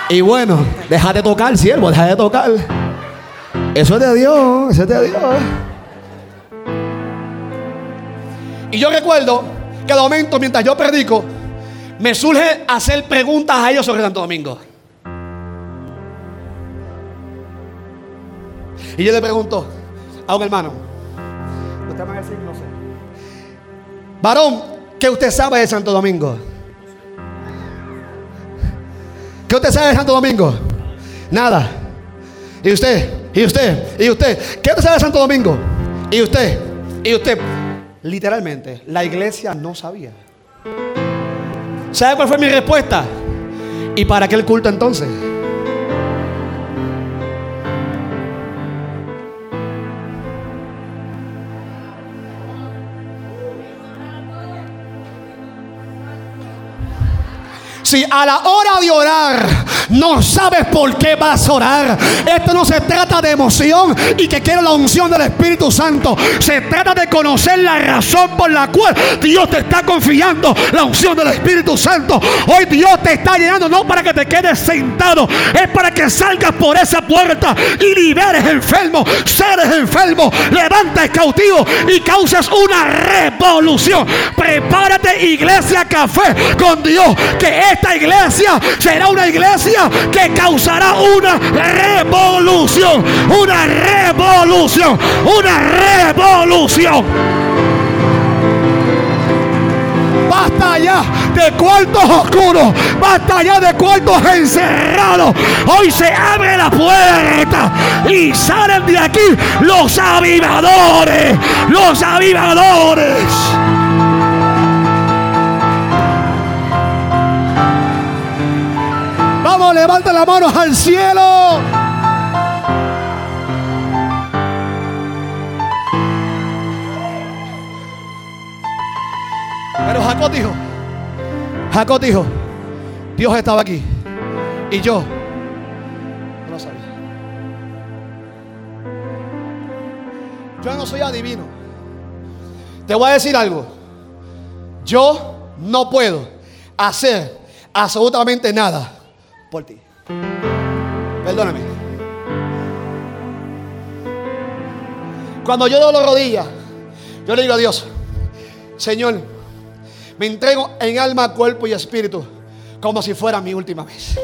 Y bueno, deja de tocar, siervo, deja de tocar. Eso es de Dios, eso es de Dios. Y yo recuerdo que de momento, mientras yo predico, me surge hacer preguntas a ellos sobre Santo Domingo. Y yo le pregunto a un hermano, usted va a decir, no sé. Varón, ¿qué usted sabe de Santo Domingo? ¿Qué usted sabe de Santo Domingo? Nada. ¿Y usted? ¿Y usted? ¿Y usted? ¿Qué sabe Santo Domingo? ¿Y usted? ¿Y usted? Literalmente, la iglesia no sabía. ¿Sabe cuál fue mi respuesta? ¿Y para qué el culto entonces? Si a la hora de orar no sabes por qué vas a orar, esto no se trata de emoción y que quiero la unción del Espíritu Santo. Se trata de conocer la razón por la cual Dios te está confiando la unción del Espíritu Santo. Hoy Dios te está llenando no para que te quedes sentado, es para que salgas por esa puerta y liberes enfermos, seres enfermos, levantes cautivos y causas una revolución. Prepárate, iglesia café con Dios, que esta iglesia será una iglesia que causará una revolución, una revolución, una revolución. Basta ya de cuartos oscuros. Basta ya de cuartos encerrados. Hoy se abre la puerta y salen de aquí los avivadores. Los avivadores. Levanta las manos al cielo. Pero Jacob dijo, Jacob dijo, Dios estaba aquí. Y yo no lo sabía. Yo no soy adivino. Te voy a decir algo. Yo no puedo hacer absolutamente nada por ti. Perdóname. Cuando yo doy las rodillas, yo le digo a Dios, Señor, me entrego en alma, cuerpo y espíritu como si fuera mi última vez.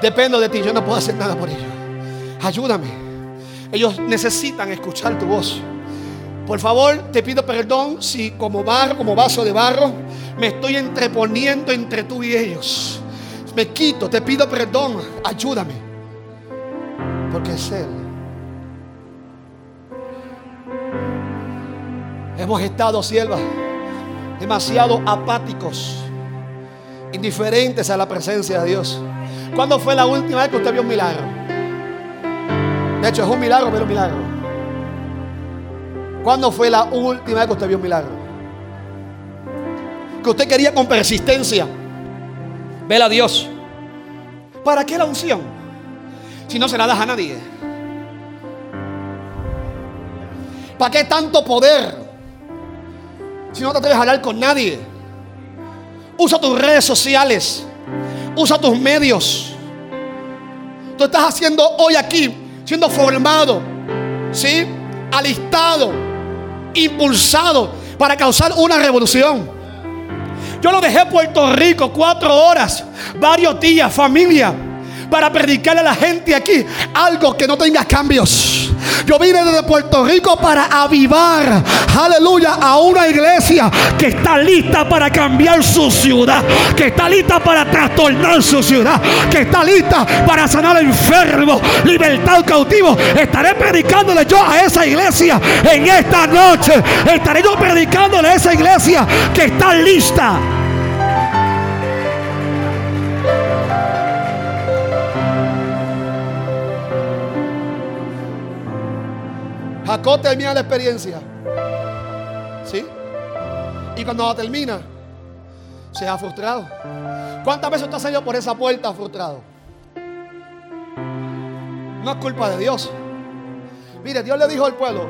Dependo de ti, yo no puedo hacer nada por ellos. Ayúdame. Ellos necesitan escuchar tu voz. Por favor, te pido perdón si como barro, como vaso de barro, me estoy entreponiendo entre tú y ellos. Me quito, te pido perdón, ayúdame. Porque es Él. Hemos estado, sierva, demasiado apáticos, indiferentes a la presencia de Dios. ¿Cuándo fue la última vez que usted vio un milagro? De hecho, es un milagro ver un milagro. ¿Cuándo fue la última vez que usted vio un milagro? Que usted quería con persistencia. Ver a Dios. ¿Para qué la unción? Si no se la das a nadie. ¿Para qué tanto poder? Si no te atreves a hablar con nadie. Usa tus redes sociales. Usa tus medios. Tú estás haciendo hoy aquí, siendo formado, ¿sí? Alistado, impulsado para causar una revolución. Yo lo dejé Puerto Rico cuatro horas, varios días, familia, para predicarle a la gente aquí algo que no tenga cambios. Yo vine desde Puerto Rico para avivar, aleluya, a una iglesia que está lista para cambiar su ciudad, que está lista para trastornar su ciudad, que está lista para sanar enfermos, libertar cautivos. Estaré predicándole yo a esa iglesia en esta noche. Estaré yo predicándole a esa iglesia que está lista. Jacob termina la experiencia. ¿Sí? Y cuando la termina, se ha frustrado. ¿Cuántas veces usted ha salido por esa puerta frustrado? No es culpa de Dios. Mire, Dios le dijo al pueblo: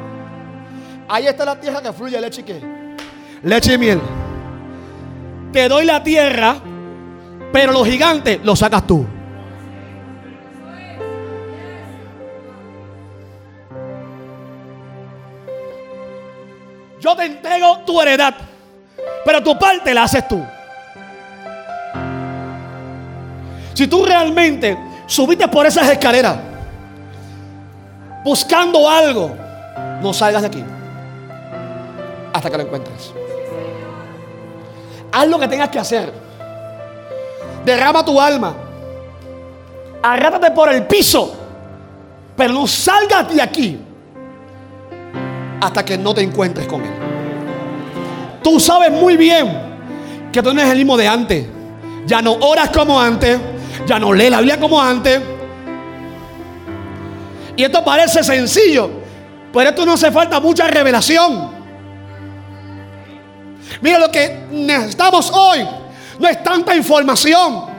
Ahí está la tierra que fluye leche y qué? Leche y miel. Te doy la tierra, pero los gigantes los sacas tú. Yo te entrego tu heredad, pero tu parte la haces tú. Si tú realmente subiste por esas escaleras buscando algo, no salgas de aquí hasta que lo encuentres. Haz lo que tengas que hacer. Derrama tu alma. Arrátate por el piso. Pero no salgas de aquí hasta que no te encuentres con Él. Tú sabes muy bien que tú no eres el mismo de antes. Ya no oras como antes. Ya no lees la Biblia como antes. Y esto parece sencillo. Pero esto no hace falta mucha revelación. Mira lo que necesitamos hoy. No es tanta información.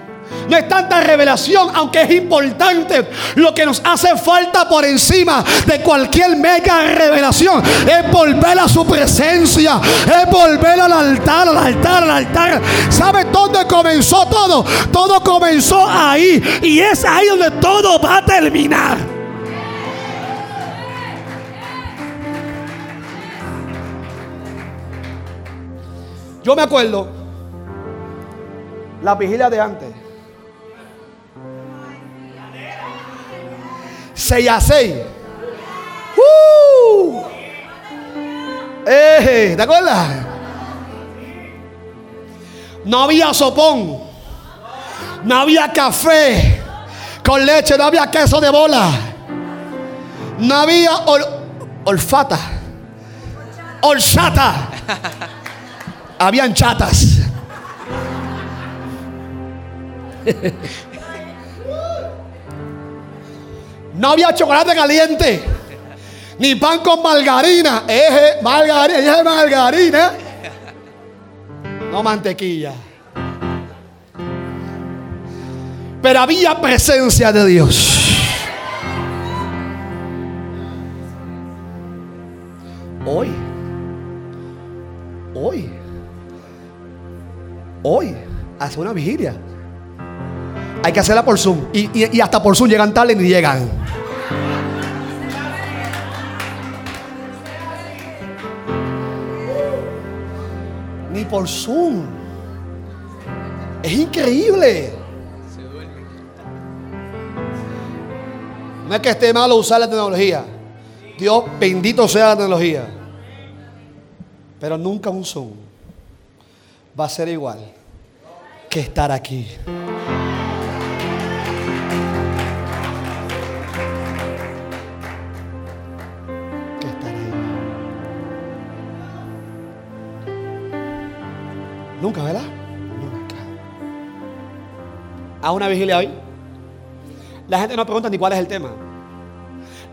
No es tanta revelación, aunque es importante. Lo que nos hace falta por encima de cualquier mega revelación es volver a su presencia, es volver al altar, al altar, al altar. ¿Sabe dónde comenzó todo? Todo comenzó ahí y es ahí donde todo va a terminar. Yo me acuerdo la vigilia de antes. 6 a 6. ¡Uh! Eh, ¿Te acuerdas? No había sopón. No había café con leche. No había queso de bola. No había ol- olfata. Olchata. Habían chatas. No había chocolate caliente. Ni pan con margarina. Eje, margarina, eje, margarina. No mantequilla. Pero había presencia de Dios. Hoy. Hoy. Hoy. Hace una vigilia. Hay que hacerla por Zoom. Y, y- hasta por Zoom llegan tarde y ni llegan. Ni por Zoom. Es increíble. No es que esté malo usar la tecnología. Dios bendito sea la tecnología. Pero nunca un Zoom va a ser igual que estar aquí. Nunca, ¿verdad? Nunca. A una vigilia hoy. La gente no pregunta ni cuál es el tema.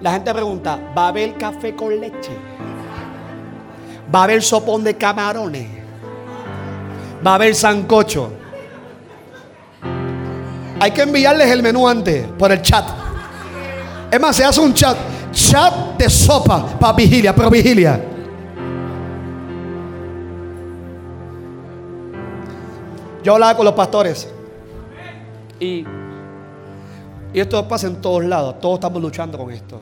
La gente pregunta, ¿va a haber café con leche? ¿Va a haber sopón de camarones? ¿Va a haber sancocho? Hay que enviarles el menú antes por el chat. Es más, se hace un chat. Chat de sopa para vigilia, pero vigilia. Yo hablaba con los pastores. Y, y esto pasa en todos lados. Todos estamos luchando con esto.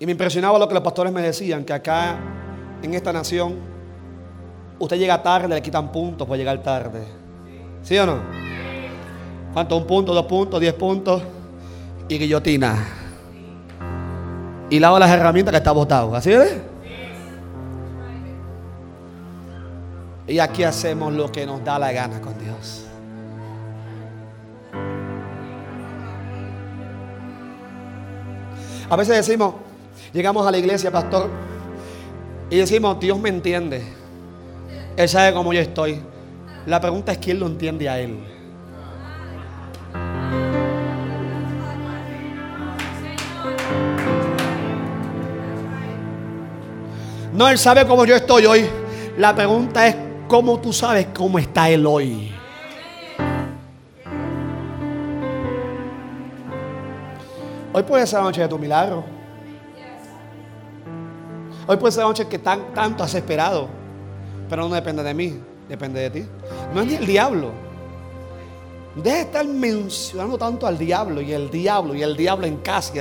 Y me impresionaba lo que los pastores me decían, que acá en esta nación, usted llega tarde, le quitan puntos por llegar tarde. ¿Sí o no? ¿Cuánto? Un punto, dos puntos, diez puntos y guillotina. Y lado las herramientas que está botado. ¿Así es? Y aquí hacemos lo que nos da la gana con Dios. A veces decimos, llegamos a la iglesia, pastor, y decimos, Dios me entiende. Él sabe cómo yo estoy. La pregunta es quién lo entiende a Él. No, Él sabe cómo yo estoy hoy. La pregunta es cómo tú sabes cómo está Él hoy. Hoy puede ser la noche de tu milagro. Hoy puede ser la noche que tan, tanto has esperado. Pero no depende de mí, depende de ti. No es ni el diablo. Deja de estar mencionando tanto al diablo y el diablo y el diablo en casa.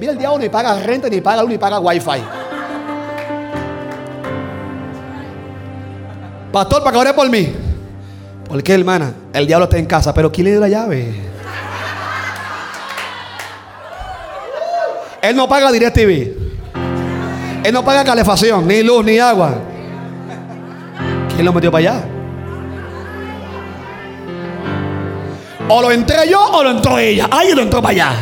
mira, el diablo ni paga renta, ni paga luz, ni paga wifi. Pastor, para que ore por mí. ¿Por qué, hermana? El diablo está en casa, pero ¿quién le dio la llave? Él no paga DirecTV. Él no paga calefacción, ni luz, ni agua. ¿Quién lo metió para allá? O lo entré yo o lo entró ella. Alguien lo entró para allá.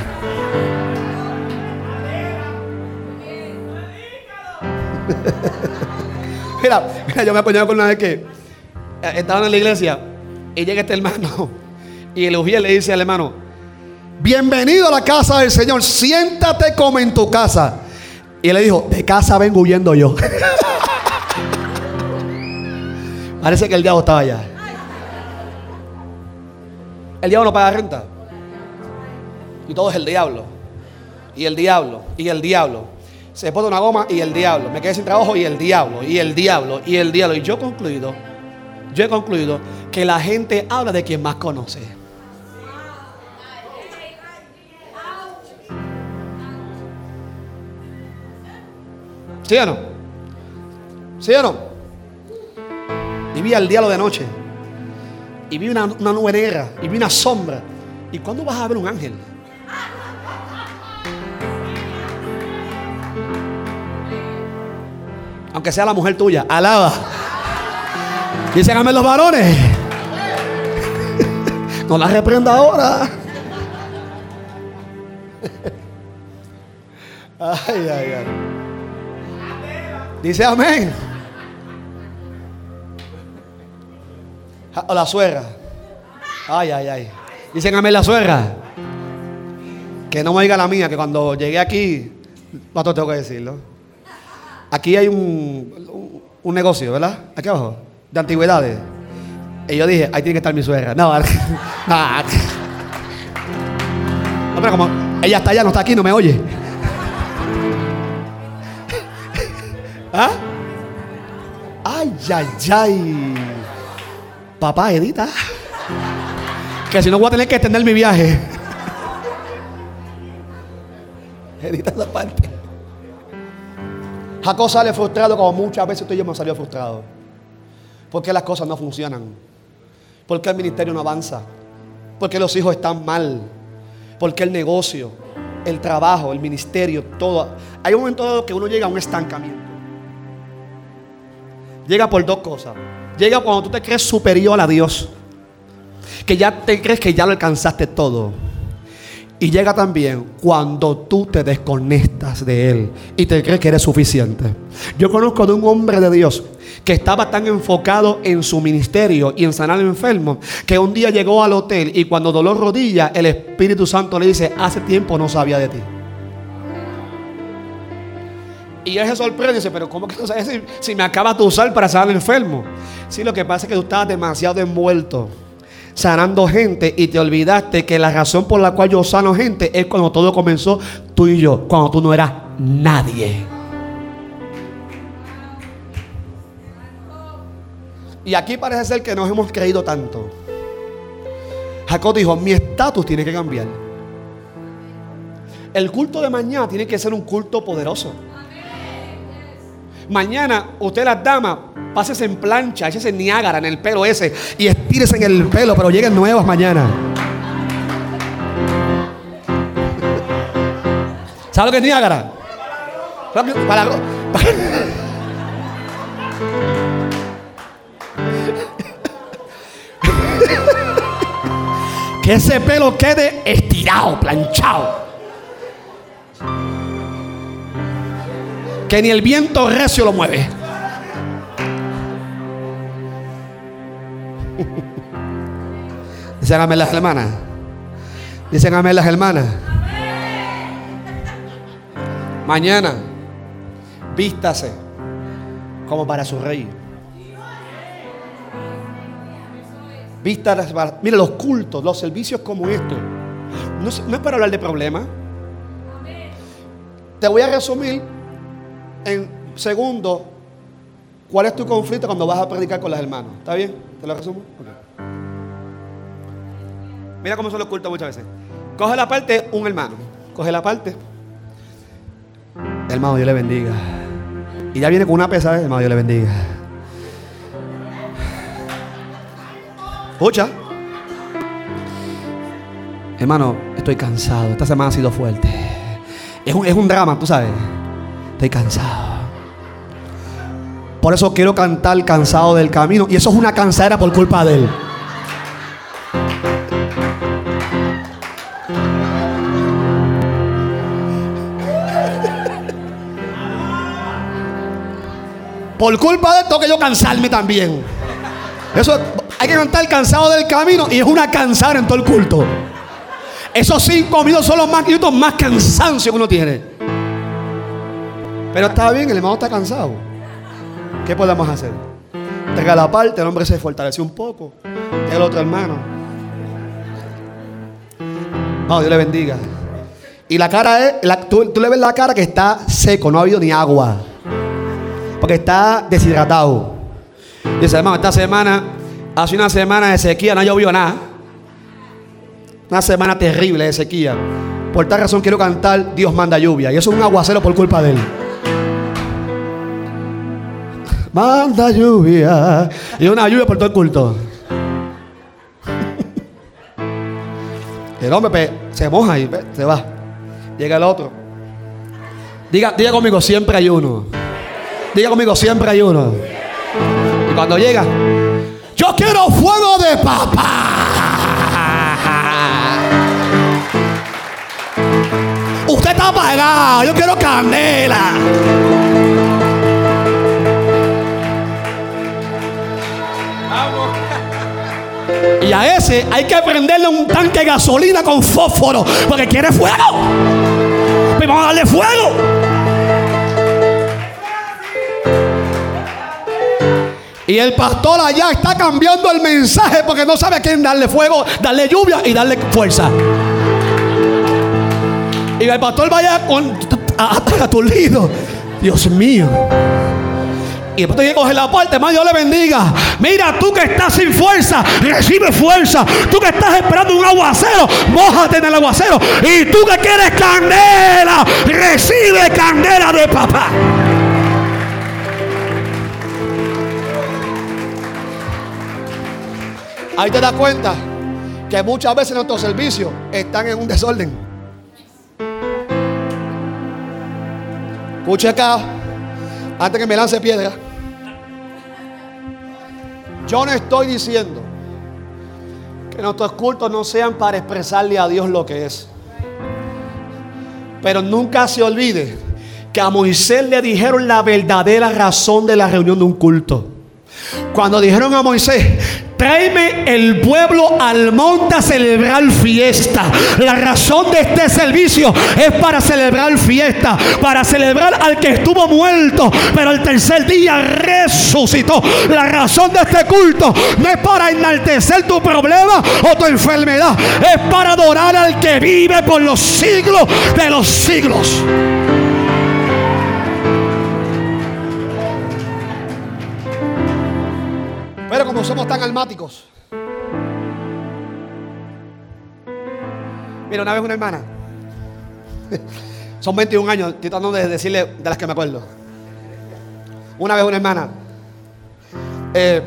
Mira, mira, yo me apoyaba con una vez que eh, estaban en la iglesia y llega este hermano y el ujier le dice al hermano, bienvenido a la casa del Señor, siéntate como en tu casa. Y él le dijo, de casa vengo huyendo yo. Parece que el diablo estaba allá. El diablo no paga renta. Y todo es el diablo. Y el diablo. Y el diablo. Se pone una goma y el diablo. Me quedé sin trabajo y el diablo. Y el diablo. Y el diablo. Y yo he concluido. Yo he concluido que la gente habla de quien más conoce. ¿Sí o no? ¿Sí o no? Y vi al diablo de noche. Y vi una, una nube negra. Y vi una sombra. ¿Y cuándo vas a ver un ángel? Aunque sea la mujer tuya. Alaba. Dicen amén los varones. No la reprenda ahora. Ay, ay, ay. Dice amén. O la suegra. Ay, ay, ay. Dicen amén la suegra. Que no me diga la mía, que cuando llegué aquí, no tengo que decirlo. Aquí hay un, un- negocio, ¿verdad? Aquí abajo, de antigüedades. Y yo dije, ahí tiene que estar mi suegra. No, no. No, pero como ella está allá, no está aquí, no me oye. ¿Ah? Ay, ay, ay. Papá, edita. Que si no voy a tener que extender mi viaje. Edita esa parte. Jacob sale frustrado como muchas veces tú y yo hemos salido frustrados. Porque las cosas no funcionan. Porque el ministerio no avanza. Porque los hijos están mal. Porque el negocio, el trabajo, el ministerio, todo. Hay un momento que uno llega a un estancamiento. Llega por dos cosas. Llega cuando tú te crees superior a Dios. Que ya te crees que ya lo alcanzaste todo. Y llega también cuando tú te desconectas de Él y te crees que eres suficiente. Yo conozco de un hombre de Dios que estaba tan enfocado en su ministerio y en sanar enfermos que un día llegó al hotel y cuando dolor rodilla, el Espíritu Santo le dice, hace tiempo no sabía de ti. Y él se sorprende y dice, pero ¿cómo que no sabes si, me acabas de usar para sanar enfermo? Sí, lo que pasa es que tú estabas demasiado envuelto sanando gente y te olvidaste que la razón por la cual yo sano gente es cuando todo comenzó tú y yo, cuando tú no eras nadie. Y aquí parece ser que nos hemos creído tanto. Jacob dijo, mi estatus tiene que cambiar. El culto de mañana tiene que ser un culto poderoso. Mañana, usted las damas, pásese en plancha, échese en Niágara en el pelo ese y estírese en el pelo, pero lleguen nuevas mañana. ¿Sabe lo que es Niágara? ¿Sabe lo que- Para, para- que ese pelo quede estirado, planchado. Que ni el viento recio lo mueve. Dicen amén las hermanas. Dicen amén las hermanas. Mañana, vístase como para su rey. Vístase para. Mire, los cultos, los servicios como estos. No, es- no es para hablar de problemas. Te voy a resumir en segundo cuál es tu conflicto cuando vas a predicar con las hermanas. ¿Está bien? ¿Te lo resumo? Mira cómo son los cultos muchas veces. Coge la parte un hermano. Coge la parte. Hermano, Dios le bendiga. Y ya viene con una pesada. Hermano, Dios le bendiga. Escucha. Hermano, estoy cansado. Esta semana ha sido fuerte. Es un, es un drama, tú sabes. Estoy cansado. Por eso quiero cantar cansado del camino. Y eso es una cansadera por culpa de él. Por culpa de esto que yo cansarme también. Eso hay que cantar cansado del camino y es una cansada en todo el culto. Esos cinco minutos son los más minutos más cansancio que uno tiene. Pero está bien, el hermano está cansado. ¿Qué podemos hacer? Traiga la parte, el hombre se fortaleció un poco. Llega el otro hermano. No, Dios le bendiga. Y la cara es, tú, tú le ves la cara que está seco, no ha habido ni agua. Porque está deshidratado. Dice, hermano, esta semana, hace una semana de sequía, no llovió nada. Una semana terrible de sequía. Por tal razón quiero cantar Dios manda lluvia. Y eso es un aguacero por culpa de él. Manda lluvia. Y una lluvia por todo el culto. El hombre pe- se moja y pe- se va. Llega el otro. Diga, diga conmigo, siempre hay uno. Diga conmigo, siempre hay uno. Y cuando llega, yo quiero fuego de papá. Usted está apagado, yo quiero candela. Y a ese hay que prenderle un tanque de gasolina con fósforo porque quiere fuego. Pues vamos a darle fuego. Y el pastor allá está cambiando el mensaje porque no sabe a quién darle fuego, darle lluvia y darle fuerza. Y el pastor vaya con aturdido. Dios mío. Y después que coger la parte, más Dios le bendiga. Mira, tú que estás sin fuerza, recibe fuerza. Tú que estás esperando un aguacero, mójate en el aguacero. Y tú que quieres candela, recibe candela de papá. Ahí te das cuenta que muchas veces nuestros servicios están en un desorden. Escuche acá, antes que me lance piedra. Yo no estoy diciendo que nuestros cultos no sean para expresarle a Dios lo que es. Pero nunca se olvide que a Moisés le dijeron la verdadera razón de la reunión de un culto. Cuando dijeron a Moisés, tráeme el pueblo al monte a celebrar fiesta. La razón de este servicio es para celebrar fiesta, para celebrar al que estuvo muerto, pero el tercer día resucitó. La razón de este culto no es para enaltecer tu problema o tu enfermedad, es para adorar al que vive por los siglos de los siglos. Como somos tan almáticos. Mira, una vez una hermana. Son 21 años, estoy tratando de decirle de las que me acuerdo. Una vez una hermana. eh,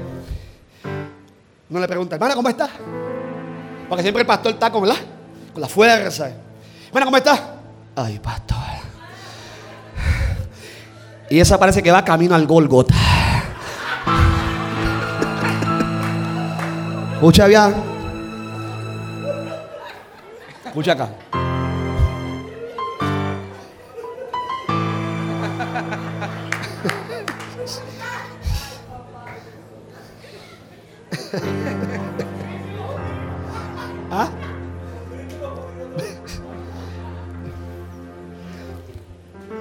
no le pregunta, hermana, ¿cómo estás? Porque siempre el pastor está con la, con la fuerza. Hermana, ¿cómo estás? Ay, pastor. Y esa parece que va camino al Golgota. Escucha bien. Escucha acá. ¿Ah?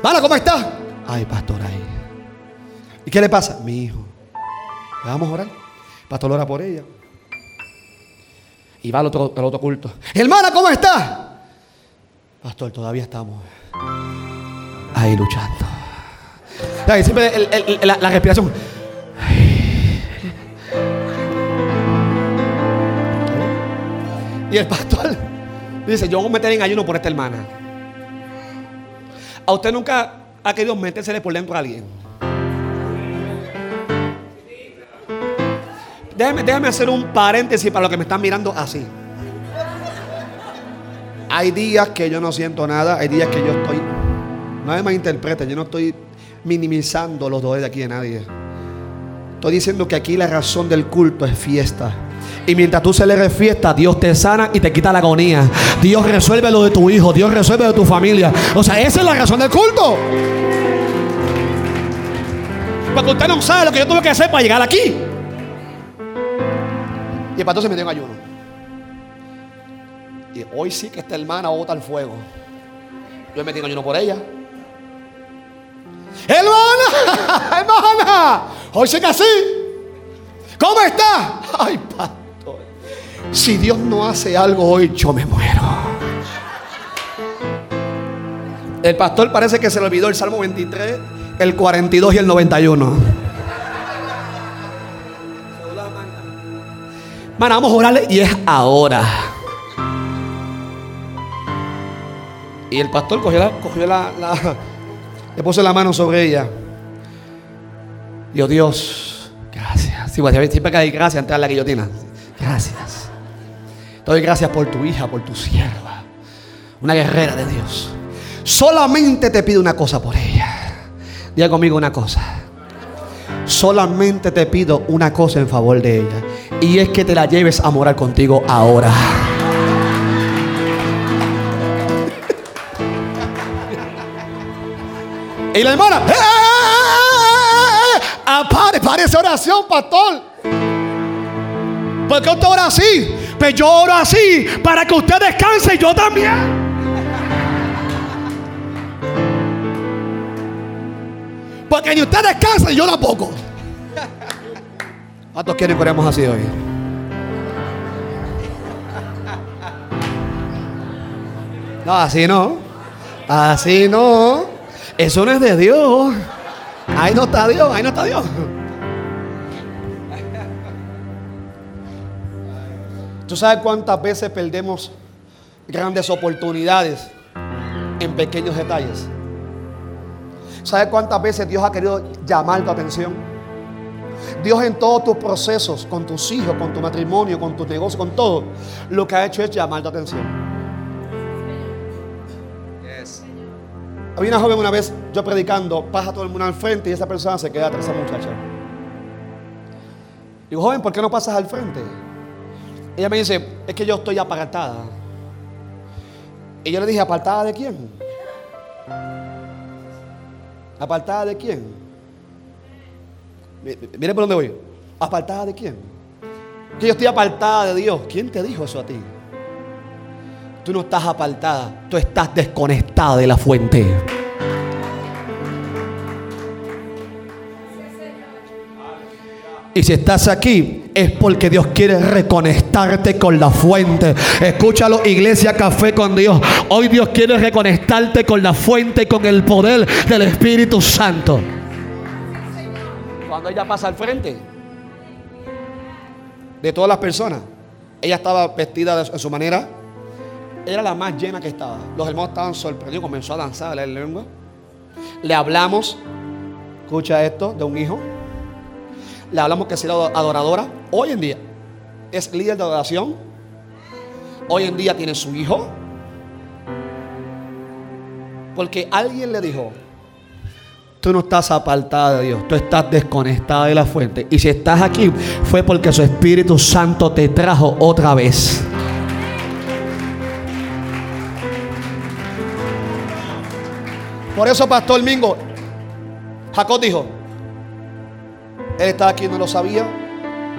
Mala, ¿cómo está? Ay, pastor, ahí. ¿Y qué le pasa? Mi hijo. ¿Le vamos a orar? Pastor ora por ella. Y va al otro, al otro culto. Hermana, ¿cómo está? Pastor, todavía estamos ahí luchando. Y Siempre el- el- el- la, la respiración. Y el pastor dice, yo voy a meter en ayuno por esta hermana. ¿A usted nunca ha querido metérsele por dentro a alguien? Déjame, hacer un paréntesis para los que me están mirando así. Hay días que yo no siento nada, hay días que yo estoy. No me malinterpreten, yo no estoy minimizando los dolores de aquí de nadie. Estoy diciendo que aquí la razón del culto es fiesta. Y mientras tú celebres fiesta, Dios te sana y te quita la agonía. Dios resuelve lo de tu hijo, Dios resuelve de tu familia. O sea, esa es la razón del culto. Porque usted no sabe lo que yo tuve que hacer para llegar aquí. Y el pastor se metió en ayuno. Y hoy sí que esta hermana bota el fuego. Yo me metí en ayuno por ella. Hermana, hermana, hoy sí que así. ¿Cómo está? Ay, pastor. Si Dios no hace algo hoy, yo me muero. El pastor parece que se le olvidó el Salmo 23, el 42 y el 91. Vamos a orarle y es ahora. Y el pastor cogió la, cogió la, le puso la mano sobre ella. Dios, Dios, gracias. Sí, bueno, siempre que hay gracias de la guillotina. Gracias. Te doy gracias por tu hija, por tu sierva. Una guerrera de Dios. Solamente te pido una cosa por ella. Diga conmigo una cosa. Solamente te pido una cosa en favor de ella. Y es que te la lleves a morar contigo ahora. Y la hermana, ¡eh, eh, eh, eh, eh! Ah, pare, esa oración, pastor. ¿Por qué usted ora así? Pues yo oro así para que usted descanse y yo también. Porque ni usted descansa y yo tampoco. ¿Cuántos quieren que oremos así hoy? No, así no. Así no. Eso no es de Dios. Ahí no está Dios, ahí no está Dios. ¿Tú sabes cuántas veces perdemos grandes oportunidades en pequeños detalles? ¿Sabes cuántas veces Dios ha querido llamar tu atención? Dios en todos tus procesos, con tus hijos, con tu matrimonio, con tu negocio, con todo, lo que ha hecho es llamar tu atención. Había una joven una vez, yo predicando, pasa todo el mundo al frente y esa persona se queda atrás, esa muchacha. Digo, joven, ¿por qué no pasas al frente? Ella me dice, es que yo estoy apartada. Y yo le dije, ¿apartada de quién? ¿Apartada de quién? Mi- mi- Mire por dónde voy. ¿Apartada de quién? Que yo estoy apartada de Dios. ¿Quién te dijo eso a ti? Tú no estás apartada, tú estás desconectada de la fuente. Y si estás aquí es porque Dios quiere reconectarte con la fuente. Escúchalo, Iglesia Café con Dios. Hoy Dios quiere reconectarte con la fuente con el poder del Espíritu Santo. Cuando ella pasa al frente de todas las personas, ella estaba vestida de su manera. Era la más llena que estaba. Los hermanos estaban sorprendidos. Comenzó a danzar, a leer lengua. Le hablamos, escucha esto, de un hijo le hablamos que será adoradora. Hoy en día es líder de adoración. Hoy en día tiene su hijo. Porque alguien le dijo, tú no estás apartada de Dios, tú estás desconectada de la fuente. Y si estás aquí fue porque su Espíritu Santo te trajo otra vez. Por eso, Pastor Mingo, Jacob dijo, él estaba aquí, no lo sabía,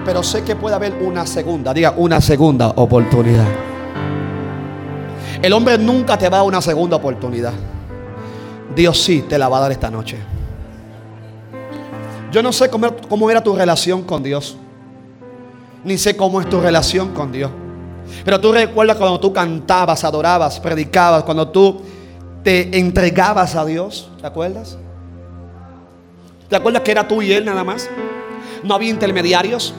pero sé que puede haber una segunda, diga, una segunda oportunidad. El hombre nunca te va a una segunda oportunidad. Dios sí te la va a dar esta noche. Yo no sé cómo, era tu relación con Dios. Ni sé cómo es tu relación con Dios. Pero tú recuerdas cuando tú cantabas, adorabas, predicabas, cuando tú te entregabas a Dios. ¿Te acuerdas? ¿Te acuerdas que era tú y él nada más? No había intermediarios.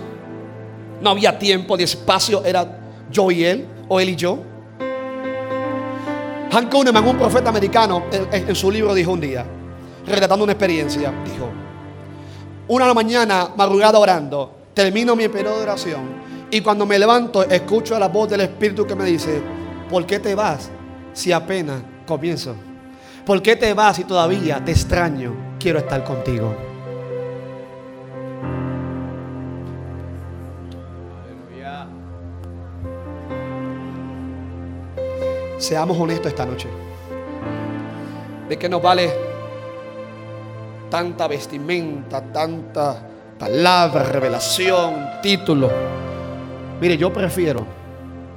No había tiempo ni espacio. Era yo y él, o él y yo. Hank Kahneman, un profeta americano, en, en su libro dijo un día, relatando una experiencia, dijo, una de la mañana, madrugada orando, termino mi periodo de oración y cuando me levanto escucho la voz del Espíritu que me dice, ¿por qué te vas si apenas comienzo? ¿Por qué te vas si todavía te extraño? Quiero estar contigo. Seamos honestos esta noche. ¿De qué nos vale tanta vestimenta, tanta palabra, revelación, título? Mire, yo prefiero,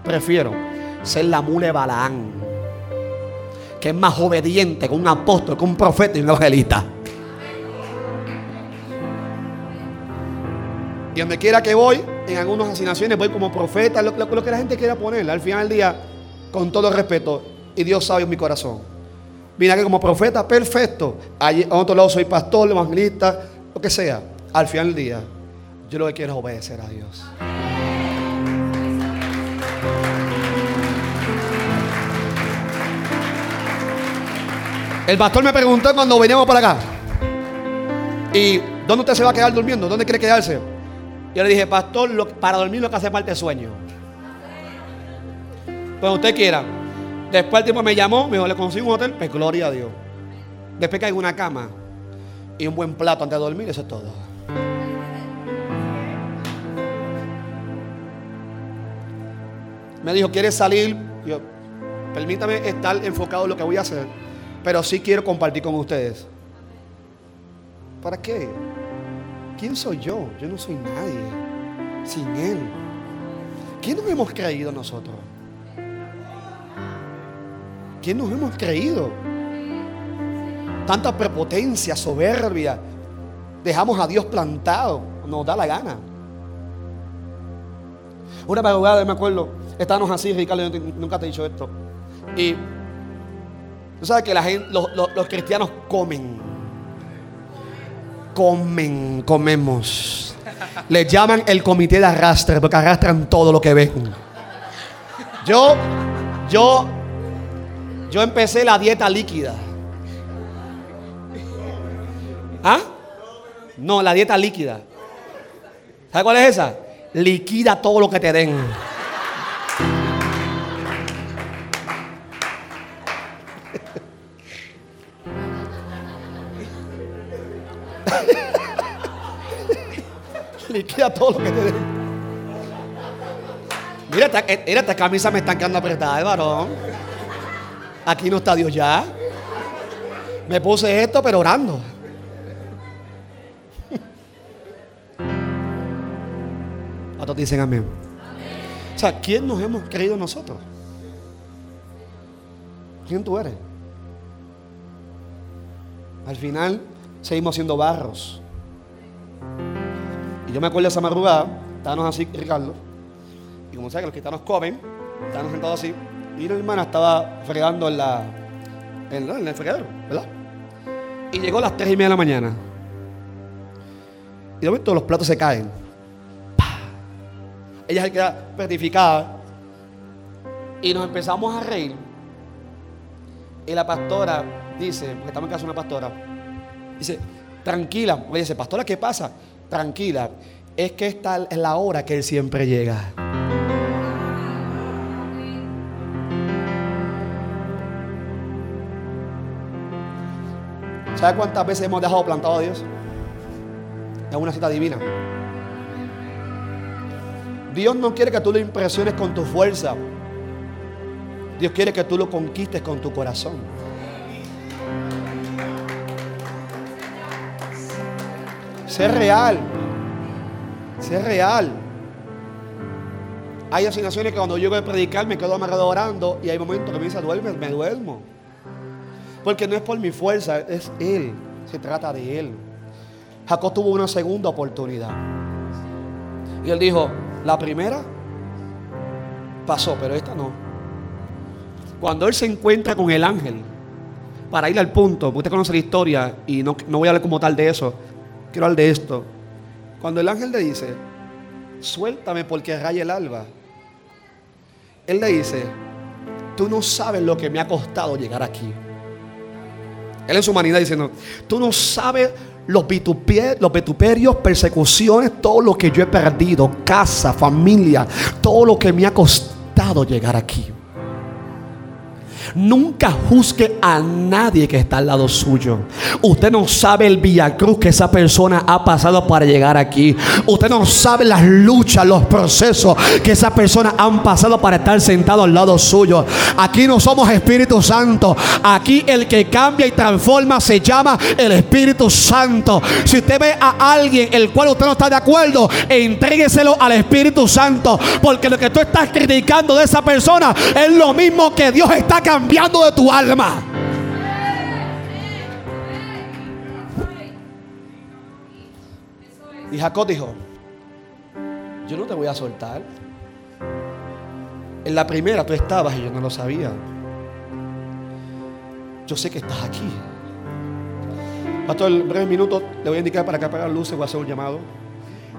prefiero ser la mule Balaán, que es más obediente que un apóstol, que un profeta y un evangelista. Y donde quiera que voy, en algunas asignaciones voy como profeta, lo, lo- que la gente quiera poner. Al final del día, con todo respeto, y Dios sabe mi corazón. Vine aquí como profeta, perfecto. Allí, a otro lado soy pastor, evangelista, lo que sea. Al final del día, yo lo que quiero es obedecer a Dios. El pastor me preguntó cuando veníamos para acá. ¿Y dónde usted se va a quedar durmiendo? ¿Dónde quiere quedarse? Yo le dije, pastor, para dormir lo que hace falta es sueño. Cuando usted quiera. Después el tipo me llamó, me dijo, le consigo un hotel, pues gloria a Dios. Después que hay una cama y un buen plato antes de dormir, eso es todo. Me dijo, ¿quieres salir? Yo, permítame estar enfocado en lo que voy a hacer, pero sí quiero compartir con ustedes. ¿Para qué? ¿Quién soy yo? Yo no soy nadie sin Él. ¿Quién nos hemos creído nosotros? ¿Quién nos hemos creído? Tanta prepotencia, soberbia. Dejamos a Dios plantado. Nos da la gana. Una madrugada, me acuerdo, estábamos así, Ricardo, nunca te he dicho esto. Y tú sabes que los, cristianos comen. Comen, comemos. Les llaman el comité de arrastre porque arrastran todo lo que ven. Yo, yo, yo empecé la dieta líquida. ¿Ah? No, la dieta líquida. ¿Sabes cuál es esa? Liquida todo lo que te den. Liquida todo lo que te den. Mira, esta, mira, esta camisa me están quedando apretada, varón. Aquí no está Dios ya. Me puse esto, pero orando. ¿Cuántos dicen amén? O sea, ¿quién nos hemos creído nosotros? ¿Quién tú eres? Al final seguimos siendo barros. Y yo me acuerdo esa madrugada, estábamos así, Ricardo, y como sabes que los gitanos comen, estábamos sentados así, y una hermana estaba fregando en la en, el fregadero, ¿verdad? Y llegó a las 3 y media de la mañana. Y de momento los platos se caen. Ella se queda petrificada. Y nos empezamos a reír. Y la pastora dice, porque estamos en casa de una pastora, dice, tranquila. Oye, dice, pastora, ¿qué pasa? Tranquila. Es que esta es la hora que Él siempre llega. ¿Sabe cuántas veces hemos dejado plantado a Dios? Es una cita divina. Dios no quiere que tú lo impresiones con tu fuerza. Dios quiere que tú lo conquistes con tu corazón. Ser real. Ser real. Hay asignaciones que cuando voy a predicar me quedo amarrado orando y hay momentos que me dice duerme, me duermo. Porque no es por mi fuerza, es Él. Se trata de Él. Jacob tuvo una segunda oportunidad. Y él dijo, la primera pasó, pero esta no. Cuando él se encuentra con el ángel, para ir al punto, usted conoce la historia y no, no voy a hablar como tal de eso, quiero hablar de esto. Cuando el ángel le dice, suéltame porque raya el alba, él le dice, tú no sabes lo que me ha costado llegar aquí. Él en su humanidad diciendo, tú no sabes los, los vituperios, persecuciones, todo lo que yo he perdido, casa, familia, todo lo que me ha costado llegar aquí. Nunca juzgue a nadie que está al lado suyo. Usted no sabe el villacruz que esa persona ha pasado para llegar aquí. Usted no sabe las luchas, los procesos que esa persona han pasado para estar sentado al lado suyo. Aquí no somos Espíritu Santo. Aquí el que cambia y transforma se llama el Espíritu Santo. Si usted ve a alguien el cual usted no está de acuerdo, entrégueselo al Espíritu Santo. Porque lo que tú estás criticando de esa persona es lo mismo que Dios está cambiando de tu alma. Y Jacob dijo, yo no te voy a soltar. En la primera tú estabas y yo no lo sabía. Yo sé que estás aquí. Pastor, en breve minuto le voy a indicar para que apague las luces, voy a hacer un llamado.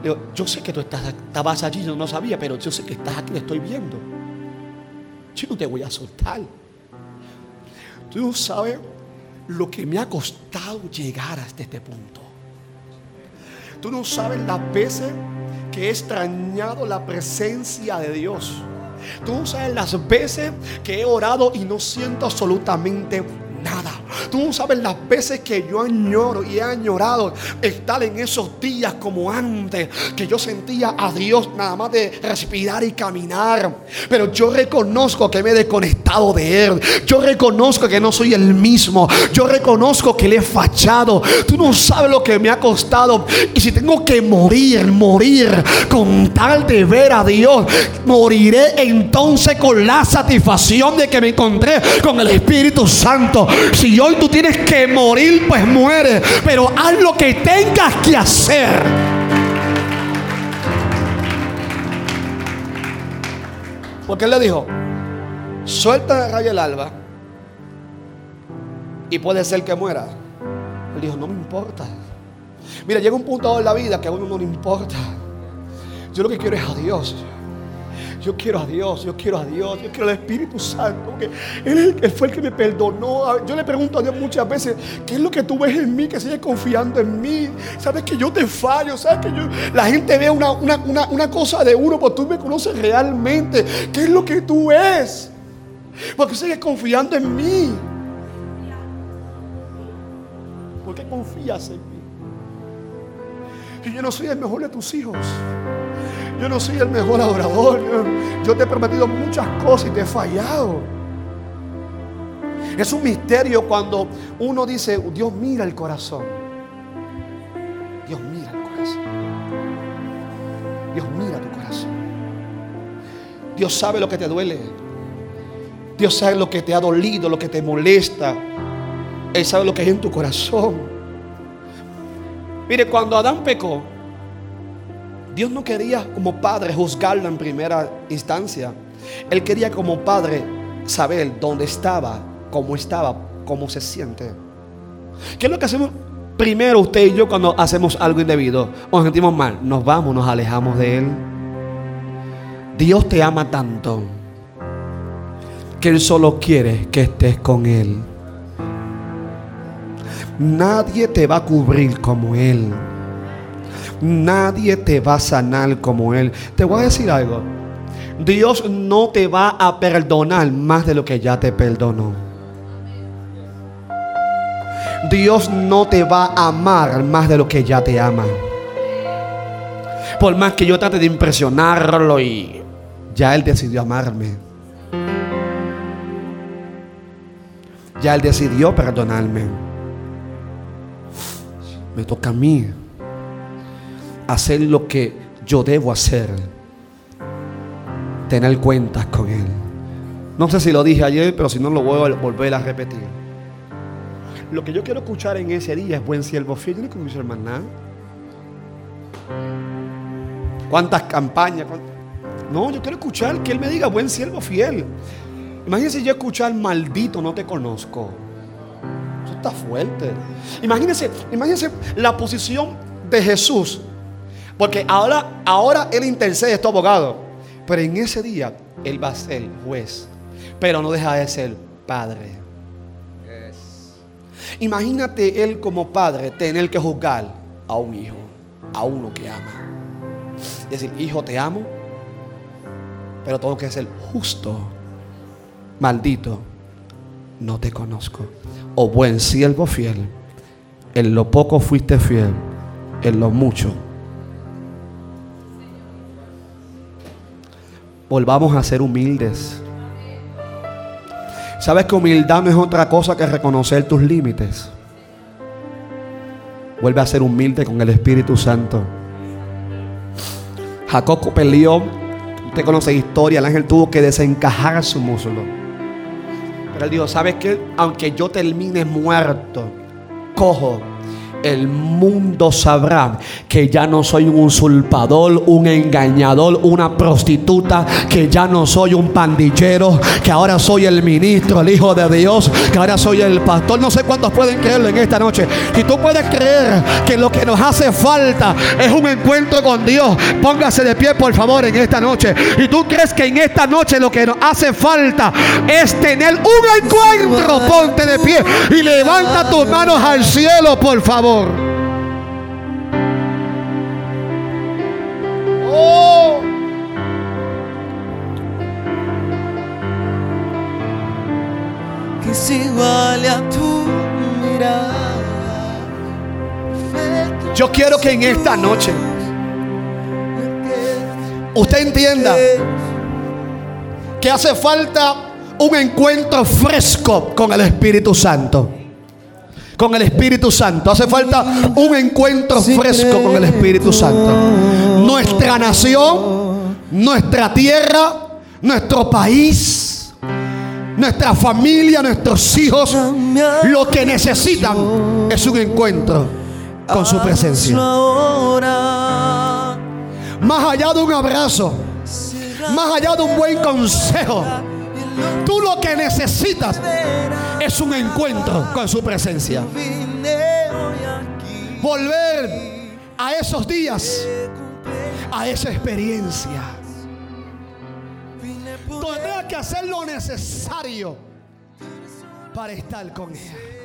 Le digo, yo sé que tú estás, estabas allí, yo no sabía, pero yo sé que estás aquí, te estoy viendo. Yo no te voy a soltar. Tú no sabes lo que me ha costado llegar hasta este punto. Tú no sabes las veces que he extrañado la presencia de Dios. Tú no sabes las veces que he orado y no siento absolutamente nada. Tú no sabes las veces que yo añoro y he añorado estar en esos días como antes, que yo sentía a Dios nada más de respirar y caminar. Pero yo reconozco que me he desconectado de Él. Yo reconozco que no soy el mismo. Yo reconozco que le he fachado. Tú no sabes lo que me ha costado. Y si tengo que morir, morir con tal de ver a Dios, moriré entonces con la satisfacción de que me encontré con el Espíritu Santo. Si hoy tú tienes que morir, pues muere. Pero haz lo que tengas que hacer. Porque él le dijo, suelta a raya el alba y puede ser que muera. Él dijo, no me importa. Mira, llega un punto en la vida que a uno no le importa. Yo lo que quiero es a Dios. Yo quiero a Dios, yo quiero a Dios, yo quiero al Espíritu Santo. Que él, que fue el que me perdonó. Yo le pregunto a Dios muchas veces, ¿qué es lo que tú ves en mí que sigues confiando en mí? Sabes que yo te fallo, sabes que yo, la gente ve una, cosa de uno, pero tú me conoces realmente. ¿Qué es lo que tú ves? Porque sigues confiando en mí. ¿Por qué confías en mí? Y yo no soy el mejor de tus hijos. Yo no soy el mejor adorador. Yo, te he prometido muchas cosas y te he fallado. Es un misterio cuando uno dice, Dios mira el corazón. Dios mira el corazón. Dios mira tu corazón. Dios sabe lo que te duele. Dios sabe lo que te ha dolido, lo que te molesta. Él sabe lo que hay en tu corazón. Mire, cuando Adán pecó, Dios no quería como padre juzgarlo en primera instancia. Él quería como padre saber dónde estaba, cómo estaba, cómo se siente. ¿Qué es lo que hacemos primero usted y yo cuando hacemos algo indebido o nos sentimos mal? Nos vamos, nos alejamos de Él. Dios te ama tanto que Él solo quiere que estés con Él. Nadie te va a cubrir como Él. Nadie te va a sanar como Él. Te voy a decir algo. Dios no te va a perdonar más de lo que ya te perdonó. Dios no te va a amar más de lo que ya te ama. Por más que yo trate de impresionarlo y ya Él decidió amarme. Ya Él decidió perdonarme. Me toca a mí hacer lo que yo debo hacer. Tener cuentas con Él. No sé si lo dije ayer, pero si no lo voy a volver a repetir. Lo que yo quiero escuchar en ese día es buen siervo fiel, como dice hermana. ¿Cuántas campañas? No, yo quiero escuchar que Él me diga buen siervo fiel. Imagínense yo escuchar maldito, no te conozco. Eso está fuerte. Imagínense, imagínense la posición de Jesús. Porque ahora, ahora Él intercede, es tu abogado. Pero en ese día Él va a ser juez. Pero no deja de ser padre. Imagínate Él como padre tener que juzgar a un hijo, a uno que ama. Decir, hijo, te amo, pero tengo que ser justo. Maldito, no te conozco. O buen siervo fiel, en lo poco fuiste fiel, en lo mucho. Volvamos a ser humildes. ¿Sabes que humildad no es otra cosa que reconocer tus límites? Vuelve a ser humilde con el Espíritu Santo. Jacob peleó. Usted conoce historia. El ángel tuvo que desencajar su muslo. Pero él dijo: ¿Sabes qué? Aunque yo termine muerto, cojo. El mundo sabrá que ya no soy un usurpador, un engañador, una prostituta, que ya no soy un pandillero, que ahora soy el ministro, el hijo de Dios, que ahora soy el pastor. No sé cuántos pueden creerlo en esta noche. Si tú puedes creer que lo que nos hace falta es un encuentro con Dios, póngase de pie por favor en esta noche. Y tú crees que en esta noche lo que nos hace falta es tener un encuentro, ponte de pie y levanta tus manos al cielo, por favor. Oh. que es igual a tu mirada. Perfecto Yo quiero que en esta noche usted entienda que hace falta un encuentro fresco con el Espíritu Santo. Con el Espíritu Santo. Hace falta un encuentro fresco con el Espíritu Santo. Nuestra nación, nuestra tierra, nuestro país, nuestra familia, nuestros hijos, lo que necesitan es un encuentro con su presencia. Más allá de un abrazo, más allá de un buen consejo, tú lo que necesitas es un encuentro con su presencia. Volver a esos días, a esa experiencia. Tenga que hacer lo necesario para estar con ella.